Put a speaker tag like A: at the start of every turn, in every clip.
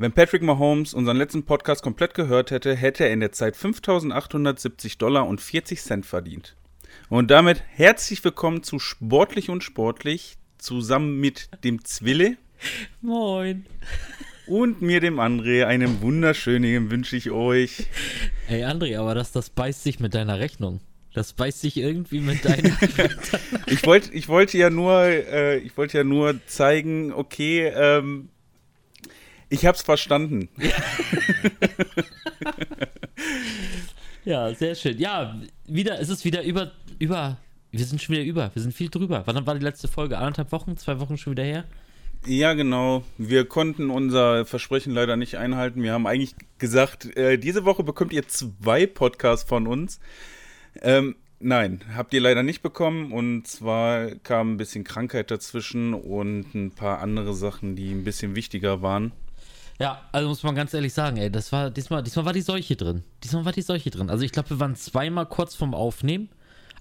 A: Wenn Patrick Mahomes unseren letzten Podcast komplett gehört hätte, hätte er in der Zeit 5.870 Dollar und 40 Cent verdient. Und damit herzlich willkommen zu Sportlich und Sportlich, zusammen mit dem Zwille.
B: Moin.
A: Und mir, dem André, einen wunderschönen wünsche ich euch.
B: Ey, André, aber das, das beißt sich mit deiner Rechnung. Das beißt sich irgendwie mit deiner.
A: ich wollte, ich wollte ja nur, äh, ich wollte ja nur zeigen, okay, ähm, ich hab's verstanden.
B: ja, sehr schön. Ja, wieder, es ist wieder über, über, wir sind schon wieder über, wir sind viel drüber. Wann war die letzte Folge? Anderthalb Wochen, zwei Wochen schon wieder her?
A: Ja, genau. Wir konnten unser Versprechen leider nicht einhalten. Wir haben eigentlich gesagt, äh, diese Woche bekommt ihr zwei Podcasts von uns. Ähm, nein, habt ihr leider nicht bekommen. Und zwar kam ein bisschen Krankheit dazwischen und ein paar andere Sachen, die ein bisschen wichtiger waren.
B: Ja, also muss man ganz ehrlich sagen, ey, das war diesmal, diesmal war die Seuche drin. Diesmal war die Seuche drin. Also ich glaube, wir waren zweimal kurz vorm Aufnehmen.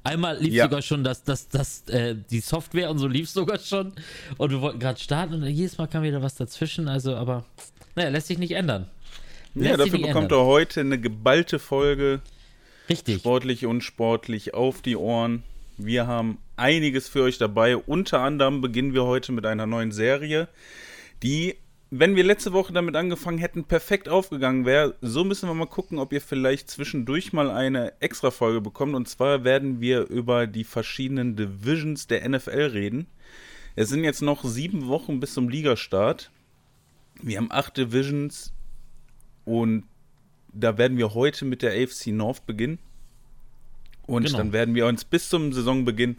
B: Einmal lief ja. sogar schon das, das, das, äh, die Software und so lief sogar schon. Und wir wollten gerade starten und jedes Mal kam wieder was dazwischen. Also, aber naja, lässt sich nicht ändern.
A: Lässt ja, dafür bekommt ändern. er heute eine geballte Folge.
B: Richtig.
A: Sportlich und sportlich auf die Ohren. Wir haben einiges für euch dabei. Unter anderem beginnen wir heute mit einer neuen Serie, die wenn wir letzte Woche damit angefangen hätten, perfekt aufgegangen wäre. So müssen wir mal gucken, ob ihr vielleicht zwischendurch mal eine extra Folge bekommt. Und zwar werden wir über die verschiedenen Divisions der NFL reden. Es sind jetzt noch sieben Wochen bis zum Ligastart. Wir haben acht Divisions und da werden wir heute mit der AFC North beginnen. Und genau. dann werden wir uns bis zum Saisonbeginn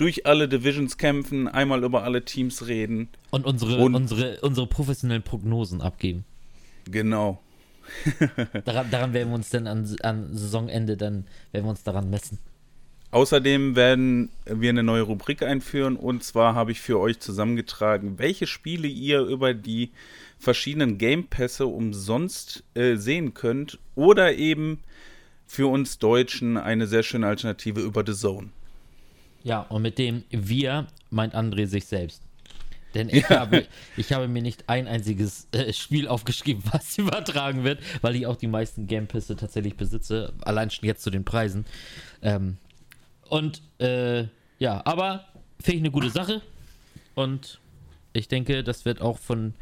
A: durch alle Divisions kämpfen, einmal über alle Teams reden.
B: Und unsere, und unsere, unsere professionellen Prognosen abgeben.
A: Genau.
B: daran, daran, werden wir uns dann an, an Saisonende, dann werden wir uns daran messen.
A: Außerdem werden wir eine neue Rubrik einführen und zwar habe ich für euch zusammengetragen, welche Spiele ihr über die verschiedenen Game Pässe umsonst äh, sehen könnt oder eben für uns Deutschen eine sehr schöne Alternative über The Zone.
B: Ja, und mit dem wir meint André sich selbst. Denn ich, ja. habe, ich habe mir nicht ein einziges äh, Spiel aufgeschrieben, was übertragen wird, weil ich auch die meisten Gamepässe tatsächlich besitze. Allein schon jetzt zu den Preisen. Ähm, und äh, ja, aber finde ich eine gute Sache. Und ich denke, das wird auch von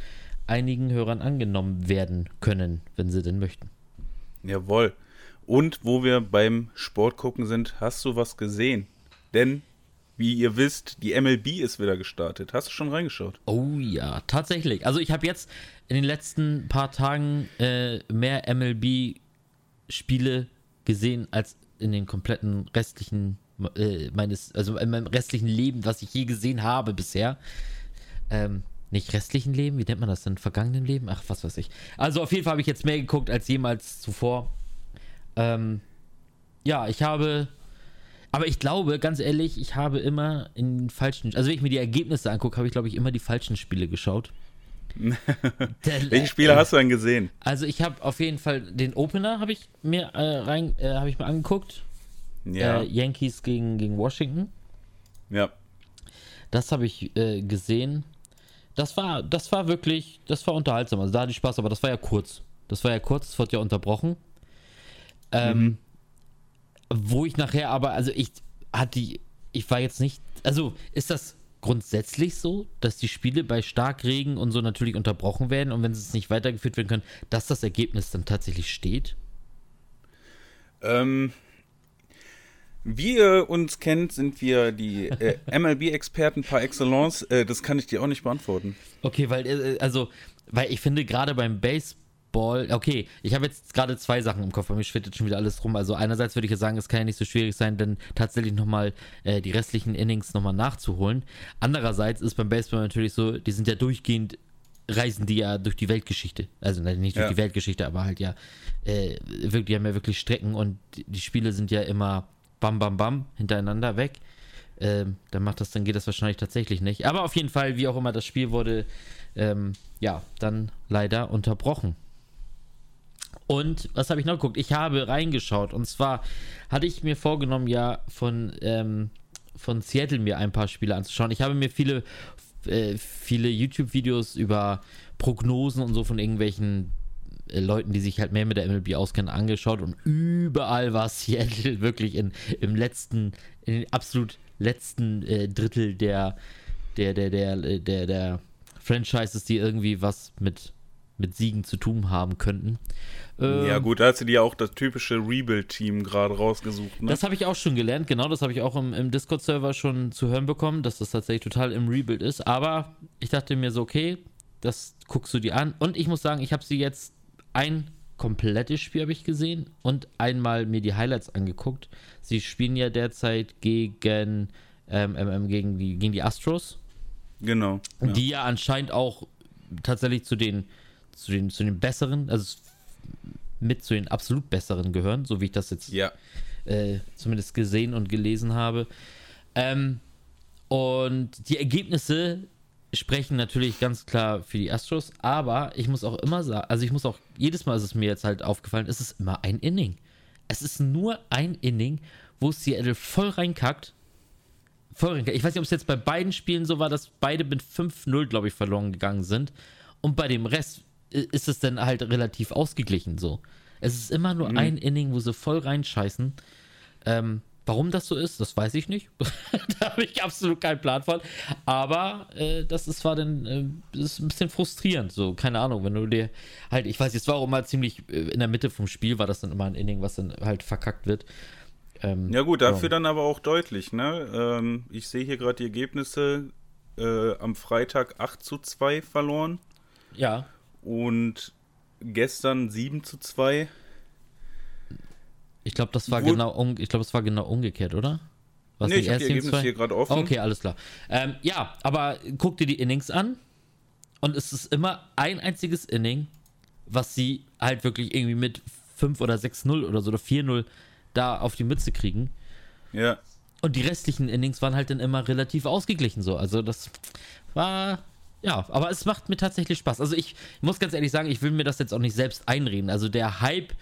B: einigen Hörern angenommen werden können, wenn sie denn möchten.
A: Jawohl. Und wo wir beim Sport gucken sind, hast du was gesehen? Denn wie ihr wisst, die MLB ist wieder gestartet. Hast du schon reingeschaut?
B: Oh ja, tatsächlich. Also ich habe jetzt in den letzten paar Tagen äh, mehr MLB-Spiele gesehen als in den kompletten restlichen äh, meines, also in meinem restlichen Leben, was ich je gesehen habe bisher. Ähm, nicht restlichen Leben, wie nennt man das denn? Vergangenen Leben? Ach, was weiß ich. Also auf jeden Fall habe ich jetzt mehr geguckt als jemals zuvor. Ähm, ja, ich habe aber ich glaube, ganz ehrlich, ich habe immer in den falschen, also wenn ich mir die Ergebnisse angucke, habe ich, glaube ich, immer die falschen Spiele geschaut.
A: Welche Spiele äh, hast du denn gesehen?
B: Also ich habe auf jeden Fall den Opener habe ich mir äh, rein, äh, habe ich mir angeguckt. Ja. Äh, Yankees gegen, gegen Washington.
A: Ja.
B: Das habe ich äh, gesehen. Das war, das war wirklich, das war unterhaltsam. Also da hatte ich Spaß, aber das war ja kurz. Das war ja kurz, es wurde ja unterbrochen. Ähm, mhm. Wo ich nachher aber, also ich hatte ich war jetzt nicht, also ist das grundsätzlich so, dass die Spiele bei Starkregen und so natürlich unterbrochen werden und wenn sie es nicht weitergeführt werden können, dass das Ergebnis dann tatsächlich steht?
A: Ähm, wie ihr uns kennt, sind wir die äh, MLB-Experten par excellence. Äh, das kann ich dir auch nicht beantworten.
B: Okay, weil, äh, also, weil ich finde, gerade beim Baseball, Ball. Okay, ich habe jetzt gerade zwei Sachen im Kopf, bei mir schwirrt jetzt schon wieder alles rum. Also einerseits würde ich ja sagen, es kann ja nicht so schwierig sein, denn tatsächlich nochmal äh, die restlichen Innings nochmal nachzuholen. Andererseits ist beim Baseball natürlich so, die sind ja durchgehend, reisen die ja durch die Weltgeschichte. Also nicht durch ja. die Weltgeschichte, aber halt ja, äh, wirklich, die haben ja wirklich Strecken und die Spiele sind ja immer bam, bam, bam hintereinander weg. Ähm, dann macht das, dann geht das wahrscheinlich tatsächlich nicht. Aber auf jeden Fall, wie auch immer, das Spiel wurde ähm, ja dann leider unterbrochen. Und was habe ich noch geguckt? Ich habe reingeschaut. Und zwar hatte ich mir vorgenommen, ja, von, ähm, von Seattle mir ein paar Spiele anzuschauen. Ich habe mir viele äh, viele YouTube-Videos über Prognosen und so von irgendwelchen äh, Leuten, die sich halt mehr mit der MLB auskennen, angeschaut und überall war Seattle wirklich in, im letzten, in den absolut letzten äh, Drittel der, der, der, der, äh, der, der Franchises, die irgendwie was mit, mit Siegen zu tun haben könnten.
A: Ähm, ja, gut, da hast du dir auch das typische Rebuild-Team gerade rausgesucht.
B: Ne? Das habe ich auch schon gelernt, genau, das habe ich auch im, im Discord-Server schon zu hören bekommen, dass das tatsächlich total im Rebuild ist. Aber ich dachte mir so, okay, das guckst du dir an. Und ich muss sagen, ich habe sie jetzt ein komplettes Spiel habe ich gesehen und einmal mir die Highlights angeguckt. Sie spielen ja derzeit gegen, ähm, ähm, gegen, die, gegen die Astros.
A: Genau.
B: Ja. Die ja anscheinend auch tatsächlich zu den, zu den, zu den besseren, also mit zu den absolut besseren gehören, so wie ich das jetzt
A: ja.
B: äh, zumindest gesehen und gelesen habe. Ähm, und die Ergebnisse sprechen natürlich ganz klar für die Astros, aber ich muss auch immer sagen, also ich muss auch, jedes Mal ist es mir jetzt halt aufgefallen, es ist immer ein Inning. Es ist nur ein Inning, wo Seattle voll reinkackt. Voll reinkackt. Ich weiß nicht, ob es jetzt bei beiden Spielen so war, dass beide mit 5-0, glaube ich, verloren gegangen sind. Und bei dem Rest ist es dann halt relativ ausgeglichen so. Es ist immer nur mhm. ein Inning, wo sie voll reinscheißen. Ähm, warum das so ist, das weiß ich nicht. da habe ich absolut keinen Plan von. Aber äh, das ist, war dann äh, ist ein bisschen frustrierend. So, keine Ahnung, wenn du dir halt, ich weiß, jetzt war auch immer ziemlich äh, in der Mitte vom Spiel, war das dann immer ein Inning, was dann halt verkackt wird.
A: Ähm, ja, gut, dafür ja. dann aber auch deutlich, ne? Ähm, ich sehe hier gerade die Ergebnisse äh, am Freitag 8 zu 2 verloren.
B: Ja
A: und gestern 7 zu 2.
B: Ich glaube, das war genau um, ich glaube, war genau umgekehrt, oder?
A: Was nee, ich habe die Ergebnisse hier gerade offen.
B: Okay, alles klar. Ähm, ja, aber guck dir die Innings an und es ist immer ein einziges Inning, was sie halt wirklich irgendwie mit 5 oder 6-0 oder so oder 4-0 da auf die Mütze kriegen.
A: Ja.
B: Und die restlichen Innings waren halt dann immer relativ ausgeglichen so. Also das war ja, aber es macht mir tatsächlich Spaß. Also ich muss ganz ehrlich sagen, ich will mir das jetzt auch nicht selbst einreden. Also der Hype,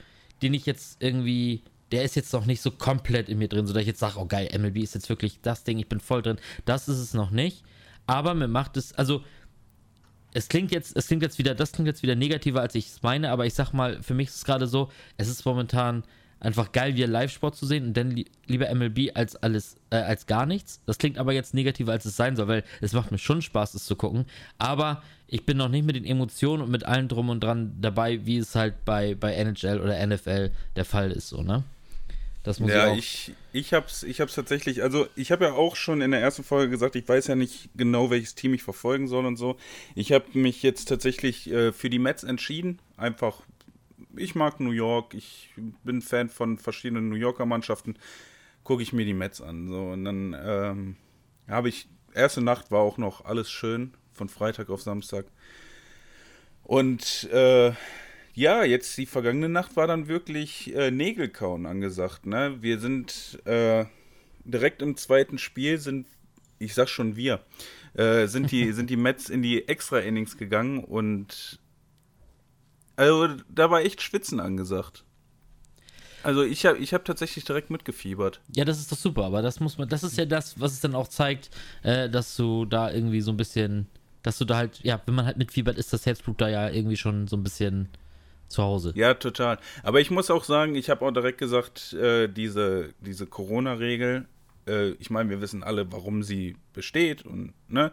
B: den ich jetzt irgendwie, der ist jetzt noch nicht so komplett in mir drin, sodass ich jetzt sage, oh geil, MLB ist jetzt wirklich das Ding, ich bin voll drin. Das ist es noch nicht. Aber mir macht es, also es klingt jetzt, es klingt jetzt wieder, das klingt jetzt wieder negativer, als ich es meine, aber ich sag mal, für mich ist es gerade so, es ist momentan einfach geil, wieder Live-Sport zu sehen und dann li lieber MLB als alles, äh, als gar nichts. Das klingt aber jetzt negativer, als es sein soll, weil es macht mir schon Spaß, es zu gucken. Aber ich bin noch nicht mit den Emotionen und mit allem drum und dran dabei, wie es halt bei, bei NHL oder NFL der Fall ist, so, ne?
A: Das muss ja, ich, ich, ich hab's, ich hab's tatsächlich, also ich habe ja auch schon in der ersten Folge gesagt, ich weiß ja nicht genau, welches Team ich verfolgen soll und so. Ich habe mich jetzt tatsächlich äh, für die Mets entschieden, einfach ich mag New York, ich bin Fan von verschiedenen New Yorker Mannschaften, gucke ich mir die Mets an. So, und dann ähm, habe ich, erste Nacht war auch noch alles schön, von Freitag auf Samstag. Und äh, ja, jetzt die vergangene Nacht war dann wirklich äh, Nägelkauen angesagt. Ne? Wir sind äh, direkt im zweiten Spiel, sind, ich sag schon wir, äh, sind, die, sind die Mets in die Extra-Innings gegangen und also da war echt Schwitzen angesagt. Also ich habe ich hab tatsächlich direkt mitgefiebert.
B: Ja, das ist doch super, aber das muss man, das ist ja das, was es dann auch zeigt, äh, dass du da irgendwie so ein bisschen, dass du da halt, ja, wenn man halt mitfiebert, ist das Herzblut da ja irgendwie schon so ein bisschen zu Hause.
A: Ja, total. Aber ich muss auch sagen, ich habe auch direkt gesagt, äh, diese, diese Corona-Regel, äh, ich meine, wir wissen alle, warum sie besteht und, ne,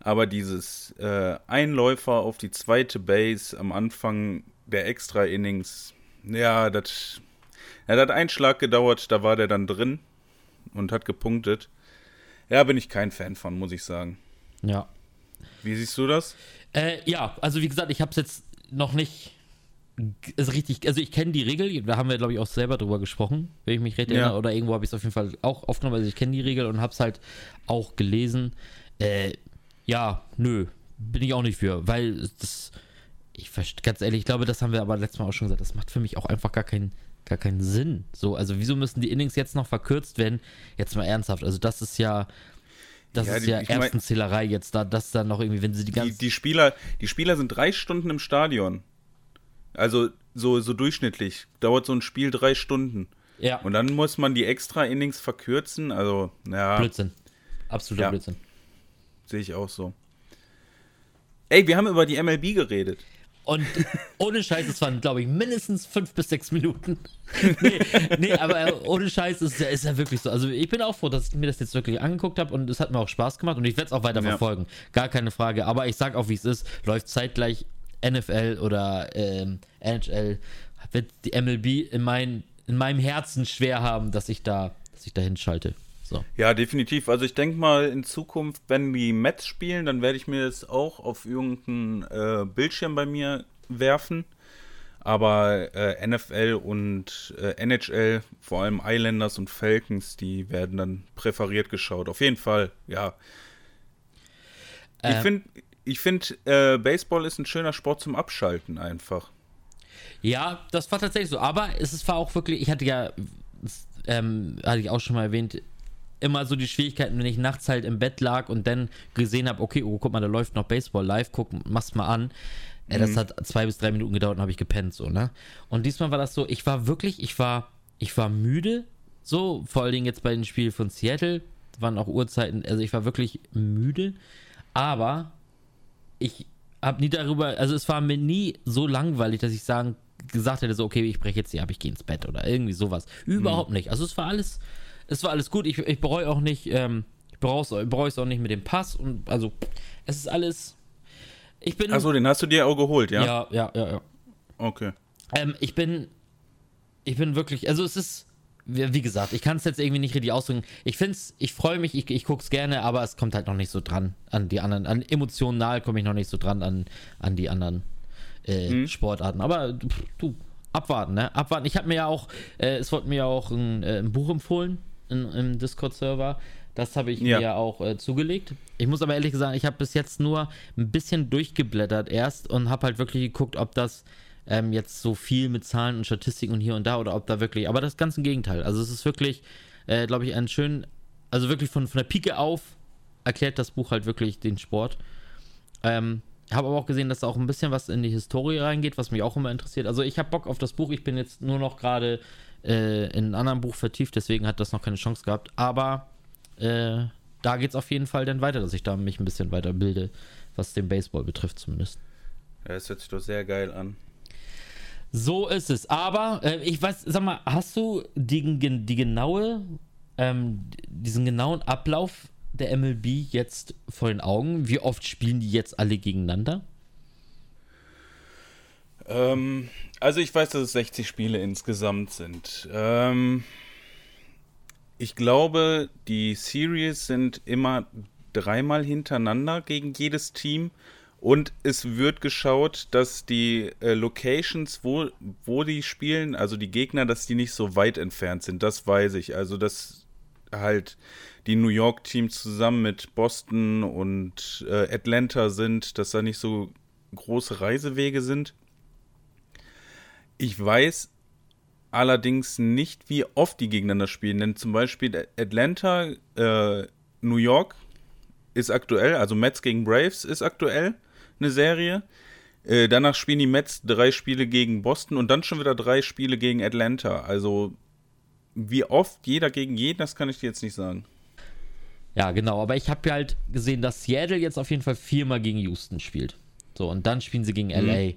A: aber dieses äh, Einläufer auf die zweite Base am Anfang der Extra-Innings, ja, das ja, hat einen Schlag gedauert, da war der dann drin und hat gepunktet. Ja, bin ich kein Fan von, muss ich sagen.
B: Ja.
A: Wie siehst du das?
B: Äh, ja, also wie gesagt, ich habe es jetzt noch nicht ist richtig, also ich kenne die Regel, da haben wir glaube ich auch selber drüber gesprochen, wenn ich mich recht erinnere, ja. oder irgendwo habe ich es auf jeden Fall auch aufgenommen, also ich kenne die Regel und habe es halt auch gelesen. Äh, ja, nö, bin ich auch nicht für, weil das, ich ganz ehrlich, ich glaube, das haben wir aber letztes Mal auch schon gesagt, das macht für mich auch einfach gar keinen, gar keinen Sinn. So, also wieso müssen die Innings jetzt noch verkürzt werden? Jetzt mal ernsthaft, also das ist ja, das ja, ist ja Erstenzählerei jetzt da, das dann noch irgendwie, wenn sie die ganzen.
A: Die, die, Spieler, die Spieler sind drei Stunden im Stadion. Also so, so durchschnittlich. Dauert so ein Spiel drei Stunden.
B: Ja.
A: Und dann muss man die extra Innings verkürzen. Also, ja.
B: Blödsinn. Absoluter ja. Blödsinn.
A: Sehe ich auch so. Ey, wir haben über die MLB geredet.
B: Und ohne Scheiß, es waren, glaube ich, mindestens fünf bis sechs Minuten. nee, nee, aber ohne Scheiß ist ja, ist ja wirklich so. Also ich bin auch froh, dass ich mir das jetzt wirklich angeguckt habe und es hat mir auch Spaß gemacht und ich werde es auch weiter ja. verfolgen. Gar keine Frage. Aber ich sag auch, wie es ist, läuft zeitgleich NFL oder ähm, NHL, wird die MLB in, mein, in meinem Herzen schwer haben, dass ich da, dass ich da hinschalte. So.
A: Ja, definitiv. Also ich denke mal, in Zukunft, wenn die Mets spielen, dann werde ich mir das auch auf irgendeinen äh, Bildschirm bei mir werfen. Aber äh, NFL und äh, NHL, vor allem Islanders und Falcons, die werden dann präferiert geschaut. Auf jeden Fall, ja. ich ähm. finde, ich find, äh, Baseball ist ein schöner Sport zum Abschalten einfach.
B: Ja, das war tatsächlich so. Aber es war auch wirklich, ich hatte ja, ähm, hatte ich auch schon mal erwähnt, immer so die Schwierigkeiten, wenn ich nachts halt im Bett lag und dann gesehen habe, okay, oh, guck mal, da läuft noch Baseball live, guck, mach's mal an. Äh, das mhm. hat zwei bis drei Minuten gedauert und habe ich gepennt, so, ne? Und diesmal war das so, ich war wirklich, ich war, ich war müde, so, vor allen Dingen jetzt bei den Spielen von Seattle, waren auch Uhrzeiten, also ich war wirklich müde, aber ich habe nie darüber, also es war mir nie so langweilig, dass ich sagen, gesagt hätte, so, okay, ich breche jetzt hier ab, ich gehe ins Bett oder irgendwie sowas. Überhaupt mhm. nicht. Also es war alles, es war alles gut. Ich, ich bereue auch nicht, ähm, ich bereue es auch nicht mit dem Pass und also es ist alles. Ich bin.
A: Achso, den hast du dir auch geholt, ja?
B: Ja, ja, ja, ja.
A: Okay.
B: Ähm, ich bin. Ich bin wirklich. Also es ist. Wie, gesagt, ich kann es jetzt irgendwie nicht richtig ausdrücken. Ich finde es, ich freue mich, ich, ich gucke es gerne, aber es kommt halt noch nicht so dran an die anderen. An emotional komme ich noch nicht so dran an, an die anderen äh, hm. Sportarten. Aber du, abwarten, ne? Abwarten. Ich habe mir ja auch, äh, es wurde mir ja auch ein, äh, ein Buch empfohlen in, im Discord-Server. Das habe ich ja. mir auch äh, zugelegt. Ich muss aber ehrlich sagen, ich habe bis jetzt nur ein bisschen durchgeblättert erst und habe halt wirklich geguckt, ob das ähm, jetzt so viel mit Zahlen und Statistiken und hier und da oder ob da wirklich, aber das ganze Gegenteil. Also es ist wirklich, äh, glaube ich, ein schön, also wirklich von, von der Pike auf erklärt das Buch halt wirklich den Sport. Ähm, habe aber auch gesehen, dass da auch ein bisschen was in die Historie reingeht, was mich auch immer interessiert. Also ich habe Bock auf das Buch. Ich bin jetzt nur noch gerade äh, in einem anderen Buch vertieft, deswegen hat das noch keine Chance gehabt. Aber äh, da geht es auf jeden Fall dann weiter, dass ich da mich ein bisschen weiterbilde, was den Baseball betrifft zumindest.
A: Ja, das hört sich doch sehr geil an.
B: So ist es. Aber äh, ich weiß, sag mal, hast du die, die genaue, ähm, diesen genauen Ablauf der MLB jetzt vor den Augen? Wie oft spielen die jetzt alle gegeneinander?
A: Ähm, also ich weiß, dass es 60 Spiele insgesamt sind. Ähm, ich glaube, die Series sind immer dreimal hintereinander gegen jedes Team. Und es wird geschaut, dass die äh, Locations, wo, wo die spielen, also die Gegner, dass die nicht so weit entfernt sind. Das weiß ich. Also, dass halt die New York-Teams zusammen mit Boston und äh, Atlanta sind, dass da nicht so große Reisewege sind. Ich weiß allerdings nicht, wie oft die gegeneinander spielen, denn zum Beispiel Atlanta, äh, New York ist aktuell, also Mets gegen Braves ist aktuell eine Serie. Äh, danach spielen die Mets drei Spiele gegen Boston und dann schon wieder drei Spiele gegen Atlanta. Also wie oft jeder gegen jeden, das kann ich dir jetzt nicht sagen.
B: Ja, genau, aber ich habe ja halt gesehen, dass Seattle jetzt auf jeden Fall viermal gegen Houston spielt. So, und dann spielen sie gegen mhm. LA,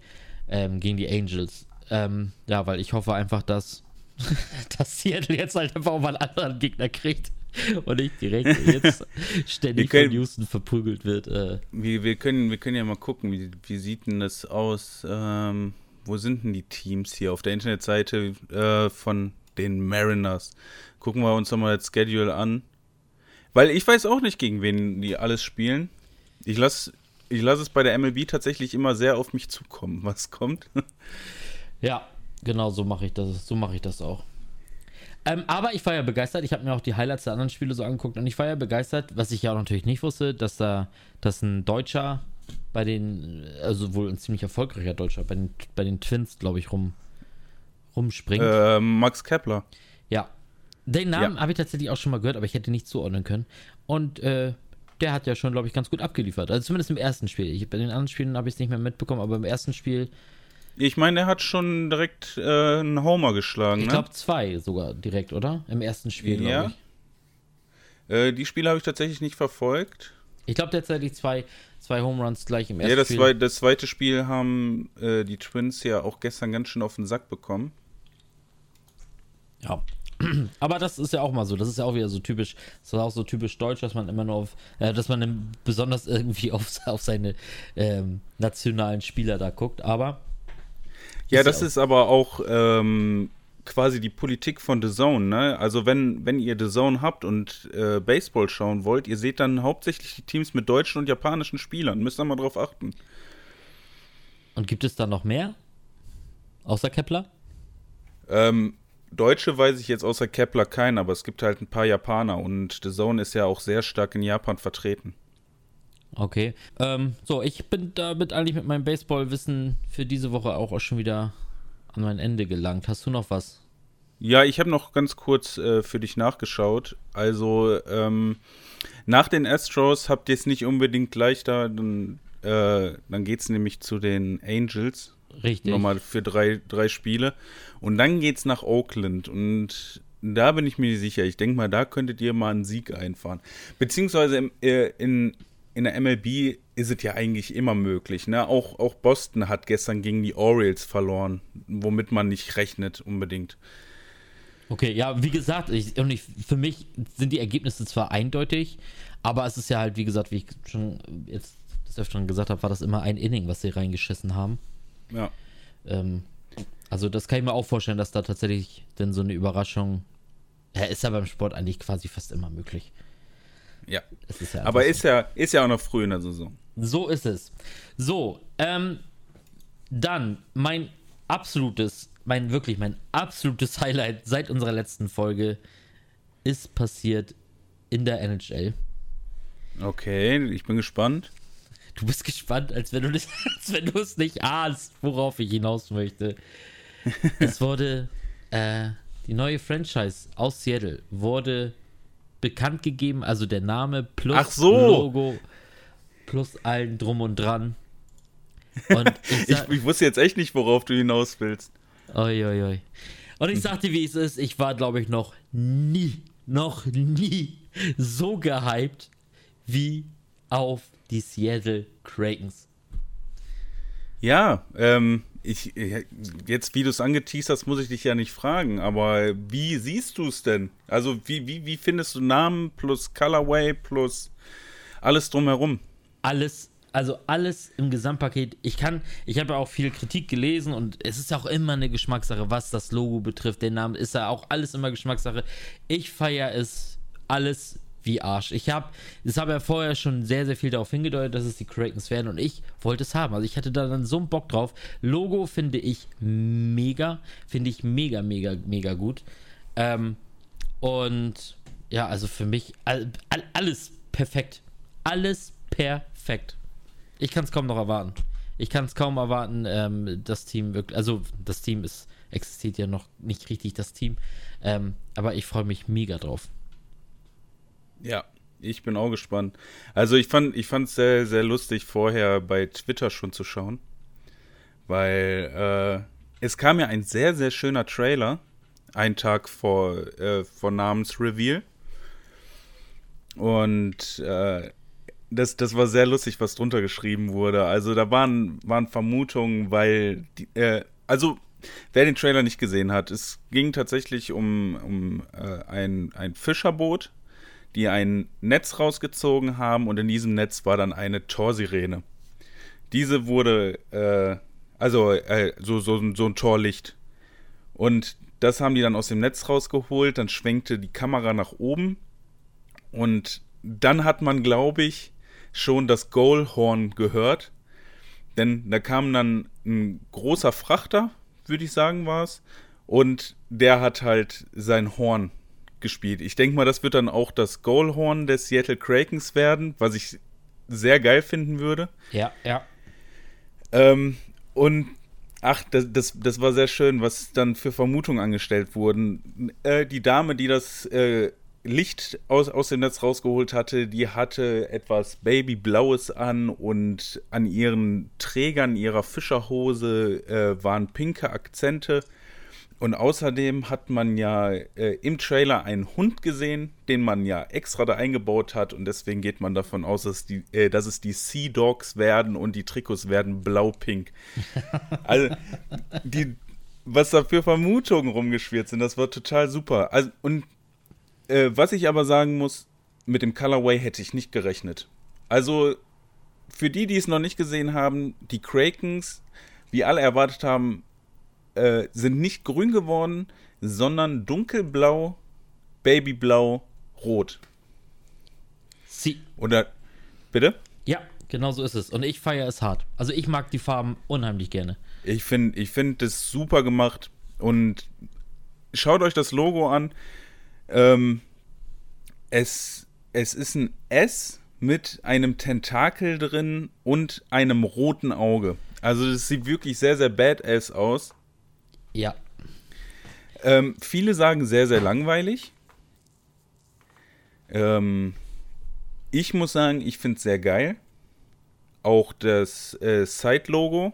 B: ähm, gegen die Angels. Ähm, ja, weil ich hoffe einfach, dass, dass Seattle jetzt halt einfach auch mal einen anderen Gegner kriegt und nicht direkt jetzt ständig können, von Houston verprügelt wird. Äh.
A: Wir, wir, können, wir können ja mal gucken, wie, wie sieht denn das aus? Ähm, wo sind denn die Teams hier? Auf der Internetseite äh, von den Mariners. Gucken wir uns nochmal das Schedule an. Weil ich weiß auch nicht, gegen wen die alles spielen. Ich lasse ich lass es bei der MLB tatsächlich immer sehr auf mich zukommen, was kommt.
B: Ja, genau so mache ich das. So mache ich das auch. Ähm, aber ich war ja begeistert. Ich habe mir auch die Highlights der anderen Spiele so angeguckt und ich war ja begeistert, was ich ja auch natürlich nicht wusste, dass da, dass ein Deutscher bei den, also wohl ein ziemlich erfolgreicher Deutscher, bei den, bei den Twins, glaube ich, rum, rumspringt.
A: Äh, Max Kepler.
B: Ja. Den Namen ja. habe ich tatsächlich auch schon mal gehört, aber ich hätte nicht zuordnen können. Und äh, der hat ja schon, glaube ich, ganz gut abgeliefert. Also zumindest im ersten Spiel. Ich, bei den anderen Spielen habe ich es nicht mehr mitbekommen, aber im ersten Spiel.
A: Ich meine, er hat schon direkt äh, einen Homer geschlagen.
B: Ich glaube, ne? zwei sogar direkt, oder? Im ersten Spiel, glaube ja. ich.
A: Äh, die Spiele habe ich tatsächlich nicht verfolgt.
B: Ich glaube tatsächlich zwei, Zwei Home Runs gleich im ersten
A: Ja, das,
B: Spiel.
A: zwei, das zweite Spiel haben äh, die Twins ja auch gestern ganz schön auf den Sack bekommen.
B: Ja. Aber das ist ja auch mal so. Das ist ja auch wieder so typisch. Das ist auch so typisch deutsch, dass man immer nur auf, äh, dass man besonders irgendwie auf, auf seine ähm, nationalen Spieler da guckt. Aber
A: Ja, das ist aber auch ähm, quasi die Politik von The Zone, ne? Also wenn, wenn ihr The Zone habt und äh, Baseball schauen wollt, ihr seht dann hauptsächlich die Teams mit deutschen und japanischen Spielern. Müsst ihr mal drauf achten.
B: und gibt es da noch mehr? Außer Kepler?
A: Ähm, Deutsche weiß ich jetzt außer Kepler keinen, aber es gibt halt ein paar Japaner und The Zone ist ja auch sehr stark in Japan vertreten.
B: Okay. Ähm, so, ich bin damit eigentlich mit meinem Baseballwissen für diese Woche auch schon wieder an mein Ende gelangt. Hast du noch was?
A: Ja, ich habe noch ganz kurz äh, für dich nachgeschaut. Also ähm, nach den Astros habt ihr es nicht unbedingt leichter, dann, äh, dann geht es nämlich zu den Angels.
B: Richtig.
A: Nochmal für drei, drei Spiele. Und dann geht's nach Oakland. Und da bin ich mir sicher. Ich denke mal, da könntet ihr mal einen Sieg einfahren. Beziehungsweise im, äh, in, in der MLB ist es ja eigentlich immer möglich. Ne? Auch, auch Boston hat gestern gegen die Orioles verloren, womit man nicht rechnet unbedingt.
B: Okay, ja, wie gesagt, ich, und ich, für mich sind die Ergebnisse zwar eindeutig, aber es ist ja halt, wie gesagt, wie ich schon jetzt des Öfteren gesagt habe, war das immer ein Inning, was sie reingeschissen haben.
A: Ja.
B: Ähm, also das kann ich mir auch vorstellen, dass da tatsächlich dann so eine Überraschung, ja, ist ja beim Sport eigentlich quasi fast immer möglich.
A: Ja.
B: Ist ja
A: Aber ist ja, ist ja auch noch früh in der Saison.
B: So ist es. So, ähm, dann mein absolutes, mein wirklich mein absolutes Highlight seit unserer letzten Folge ist passiert in der NHL.
A: Okay, ich bin gespannt.
B: Du bist gespannt, als wenn du nicht, als wenn du es nicht ahnst, worauf ich hinaus möchte. es wurde äh, die neue Franchise aus Seattle wurde bekannt gegeben, also der Name plus
A: so.
B: Logo plus allen drum und dran. Und ich,
A: Ich, ich wusste jetzt echt nicht, worauf du hinaus willst.
B: Oi, oi, oi. Und ich sagte, wie es ist, ich war, glaube ich, noch nie, noch nie so gehypt wie auf die Seattle Krakens.
A: Ja, ähm, ich, jetzt, wie du es angeteased hast, muss ich dich ja nicht fragen, aber wie siehst du es denn? Also, wie, wie, wie findest du Namen plus Colorway plus alles drumherum?
B: Alles, also alles im Gesamtpaket. Ich kann, ich habe ja auch viel Kritik gelesen und es ist auch immer eine Geschmackssache, was das Logo betrifft. Der Name ist ja auch alles immer Geschmackssache. Ich feiere es alles wie Arsch. Ich habe, es habe ja vorher schon sehr, sehr viel darauf hingedeutet, dass es die Krakens werden und ich wollte es haben. Also ich hatte da dann so einen Bock drauf. Logo finde ich mega, finde ich mega, mega, mega gut. Ähm, und ja, also für mich all, all, alles perfekt. Alles perfekt. Ich kann es kaum noch erwarten. Ich kann es kaum erwarten, ähm, das Team wirklich, also das Team ist, existiert ja noch nicht richtig, das Team. Ähm, aber ich freue mich mega drauf.
A: Ja, ich bin auch gespannt. Also ich fand ich es sehr, sehr lustig, vorher bei Twitter schon zu schauen. Weil äh, es kam ja ein sehr, sehr schöner Trailer, einen Tag vor, äh, vor Namensreveal. Und äh, das, das war sehr lustig, was drunter geschrieben wurde. Also da waren, waren Vermutungen, weil die, äh, also wer den Trailer nicht gesehen hat, es ging tatsächlich um, um äh, ein, ein Fischerboot, die ein Netz rausgezogen haben und in diesem Netz war dann eine Torsirene. Diese wurde, äh, also äh, so, so, so ein Torlicht. Und das haben die dann aus dem Netz rausgeholt, dann schwenkte die Kamera nach oben und dann hat man, glaube ich, schon das Goalhorn gehört. Denn da kam dann ein großer Frachter, würde ich sagen, war es. Und der hat halt sein Horn gespielt. Ich denke mal, das wird dann auch das Goalhorn des Seattle Krakens werden, was ich sehr geil finden würde.
B: Ja, ja.
A: Ähm, und ach, das, das, das war sehr schön, was dann für Vermutungen angestellt wurden. Äh, die Dame, die das äh, Licht aus, aus dem Netz rausgeholt hatte, die hatte etwas Babyblaues an und an ihren Trägern ihrer Fischerhose äh, waren pinke Akzente. Und außerdem hat man ja äh, im Trailer einen Hund gesehen, den man ja extra da eingebaut hat. Und deswegen geht man davon aus, dass, die, äh, dass es die Sea Dogs werden und die Trikots werden blau-pink. also, die, was da für Vermutungen rumgeschwirrt sind, das war total super. Also, und äh, was ich aber sagen muss, mit dem Colorway hätte ich nicht gerechnet. Also, für die, die es noch nicht gesehen haben, die Krakens, wie alle erwartet haben, äh, sind nicht grün geworden, sondern dunkelblau, babyblau, rot.
B: Sie.
A: Oder, bitte?
B: Ja, genau so ist es. Und ich feiere es hart. Also ich mag die Farben unheimlich gerne.
A: Ich finde ich find das super gemacht und schaut euch das Logo an. Ähm, es, es ist ein S mit einem Tentakel drin und einem roten Auge. Also das sieht wirklich sehr, sehr badass aus.
B: Ja.
A: Ähm, viele sagen sehr, sehr langweilig. Ähm, ich muss sagen, ich finde es sehr geil. Auch das äh, Side-Logo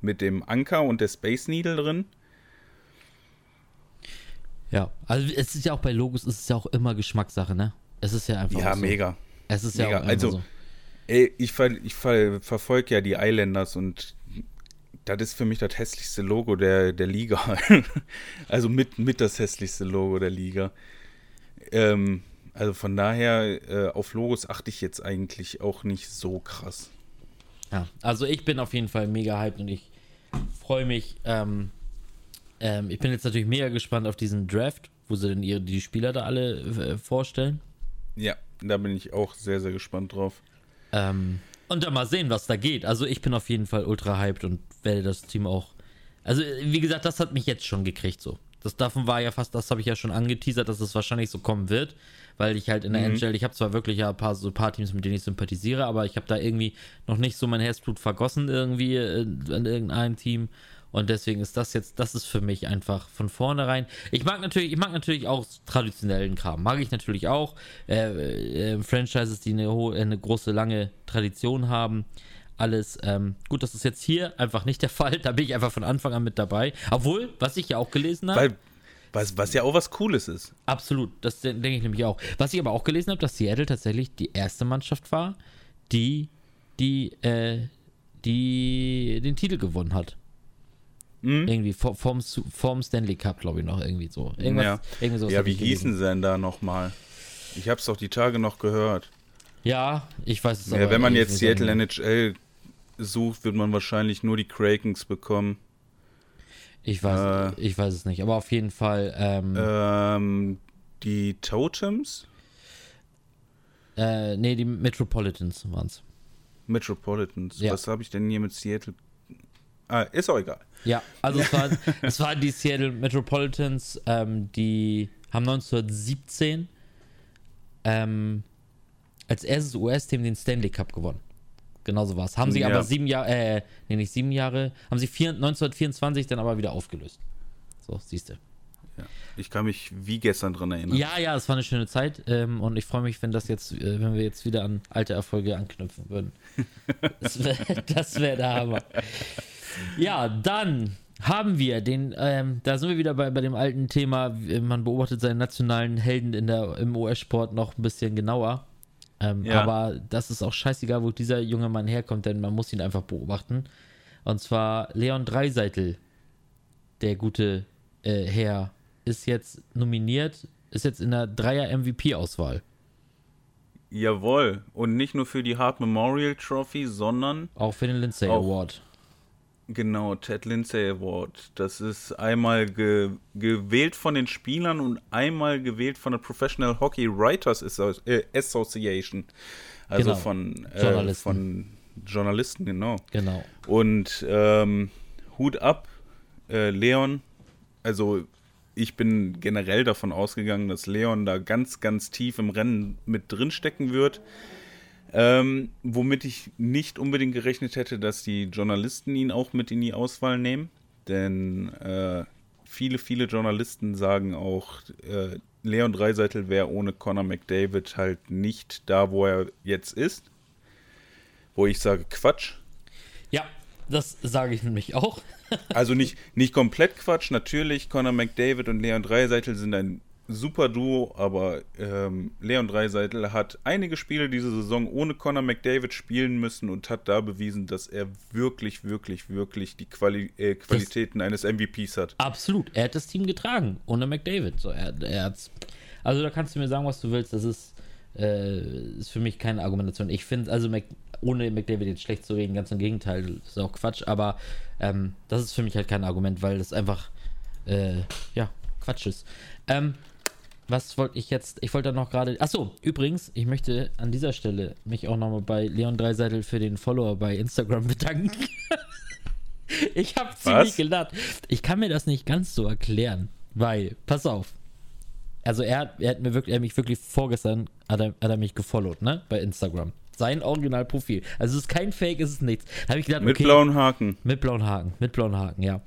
A: mit dem Anker und der Space Needle drin.
B: Ja, also es ist ja auch bei Logos, ist es ja auch immer Geschmackssache, ne? Es ist ja einfach.
A: Ja,
B: so.
A: mega.
B: Es ist ja
A: mega.
B: auch einfach
A: also,
B: so.
A: ey, ich, ver ich ver verfolge ja die Islanders und das ist für mich das hässlichste Logo der, der Liga. also mit, mit das hässlichste Logo der Liga. Ähm, also von daher, äh, auf Logos achte ich jetzt eigentlich auch nicht so krass.
B: Ja, also ich bin auf jeden Fall mega hyped und ich freue mich. Ähm, ähm, ich bin jetzt natürlich mega gespannt auf diesen Draft, wo sie denn ihre, die Spieler da alle äh, vorstellen.
A: Ja, da bin ich auch sehr, sehr gespannt drauf.
B: Ähm, und dann mal sehen, was da geht. Also ich bin auf jeden Fall ultra hyped und werde das Team auch. Also, wie gesagt, das hat mich jetzt schon gekriegt so. Das davon war ja fast, das habe ich ja schon angeteasert, dass es wahrscheinlich so kommen wird, weil ich halt in der
A: Mhm.
B: NHL, ich habe zwar wirklich ja ein paar so ein paar Teams, mit denen ich sympathisiere, aber ich habe da irgendwie noch nicht so mein Herzblut vergossen irgendwie in, in irgendeinem Team und deswegen ist das jetzt, das ist für mich einfach von vornherein. Ich mag natürlich, ich mag natürlich auch traditionellen Kram, mag ich natürlich auch. Äh, äh, Franchises, die eine, hohe, eine große, lange Tradition haben. Alles ähm, gut, das ist jetzt hier einfach nicht der Fall. Da bin ich einfach von Anfang an mit dabei. Obwohl, was ich ja auch gelesen habe,
A: was, was ja auch was Cooles ist.
B: absolut, das de- denke ich nämlich auch. Was ich aber auch gelesen habe, dass Seattle tatsächlich die erste Mannschaft war, die die äh, die den Titel gewonnen hat.
A: Mhm.
B: Irgendwie vor- vom, Stanley Cup, glaube ich noch irgendwie so. Irgendwas,
A: ja,
B: irgendwie sowas
A: ja wie hießen sie denn da nochmal? Ich hab's doch die Tage noch gehört.
B: Ja, ich weiß es
A: Ja,
B: aber
A: wenn man jetzt Seattle. NHL sucht, wird man wahrscheinlich nur die Krakens bekommen.
B: Ich weiß, ich weiß es nicht, aber auf jeden Fall. Ähm,
A: Ähm, die Totems?
B: äh, nee, die Metropolitans waren es.
A: Metropolitans.
B: Ja.
A: Was habe ich denn hier mit Seattle? Ah, ist auch egal.
B: Ja, also es, war, es waren die Seattle Metropolitans, ähm, die haben 1917 ähm, als erstes US-Team den Stanley Cup gewonnen. Genauso war es. Haben sie
A: Ja.
B: aber sieben Jahre, äh, nee, nicht sieben Jahre, haben sie vier, 1924 dann aber wieder aufgelöst. So, siehst du.
A: Ja. Ich kann mich wie gestern dran erinnern.
B: Ja, ja, es war eine schöne Zeit ähm, und ich freue mich, wenn das jetzt, äh, wenn wir jetzt wieder an alte Erfolge anknüpfen würden. das wäre wär der Hammer. Ja, dann haben wir den, ähm, da sind wir wieder bei, bei dem alten Thema, man beobachtet seinen nationalen Helden in der, im US-Sport noch ein bisschen genauer. Ähm,
A: Ja.
B: Aber das ist auch scheißegal, wo dieser junge Mann herkommt, denn man muss ihn einfach beobachten. Und zwar Leon Dreiseitel, der gute äh, Herr, ist jetzt nominiert, ist jetzt in der Dreier-MVP-Auswahl.
A: Jawohl. Und nicht nur für die Hart Memorial Trophy, sondern
B: Auch für den Lindsay. Award.
A: Genau Ted Lindsay Award. Das ist einmal ge gewählt von den Spielern und einmal gewählt von der Professional Hockey Writers äh, Association. Also
B: Genau.
A: von, äh,
B: Journalisten.
A: von Journalisten, genau.
B: Genau.
A: Und ähm, Hut ab, äh, Leon. Also ich bin generell davon ausgegangen, dass Leon da ganz, ganz tief im Rennen mit drinstecken wird. Ähm, womit ich nicht unbedingt gerechnet hätte, dass die Journalisten ihn auch mit in die Auswahl nehmen. Denn äh, viele, viele Journalisten sagen auch, äh, Leon Dreiseitel wäre ohne Conor McDavid halt nicht da, wo er jetzt ist. Wo ich sage, Quatsch.
B: Ja, das sage ich nämlich auch.
A: also nicht, nicht komplett Quatsch. Natürlich, Conor McDavid und Leon Dreiseitel sind ein super Duo, aber ähm, Leon Dreiseitel hat einige Spiele diese Saison ohne Conor McDavid spielen müssen und hat da bewiesen, dass er wirklich, wirklich, wirklich die Quali äh, Qualitäten das eines MVPs hat.
B: Absolut. Er hat das Team getragen, ohne McDavid. So, er, er also da kannst du mir sagen, was du willst. Das ist, äh, ist für mich keine Argumentation. Ich finde, also Mac, ohne McDavid jetzt schlecht zu reden, ganz im Gegenteil, das ist auch Quatsch, aber ähm, das ist für mich halt kein Argument, weil das einfach, äh, ja, Quatsch ist. Ähm, was wollte ich jetzt? Ich wollte noch gerade. Achso, übrigens, ich möchte an dieser Stelle mich auch nochmal bei Leon Dreiseitel für den Follower bei Instagram bedanken. ich habe ziemlich gelacht. Ich kann mir das nicht ganz so erklären, weil, pass auf. Also er, er hat mir wirklich, er hat mich wirklich vorgestern hat er, hat er mich gefollowt, ne? Bei Instagram. Sein Originalprofil. Also es ist kein Fake, es ist nichts. Da habe ich gedacht,
A: mit okay, blauen Haken.
B: Mit blauen Haken, mit blauen Haken, ja.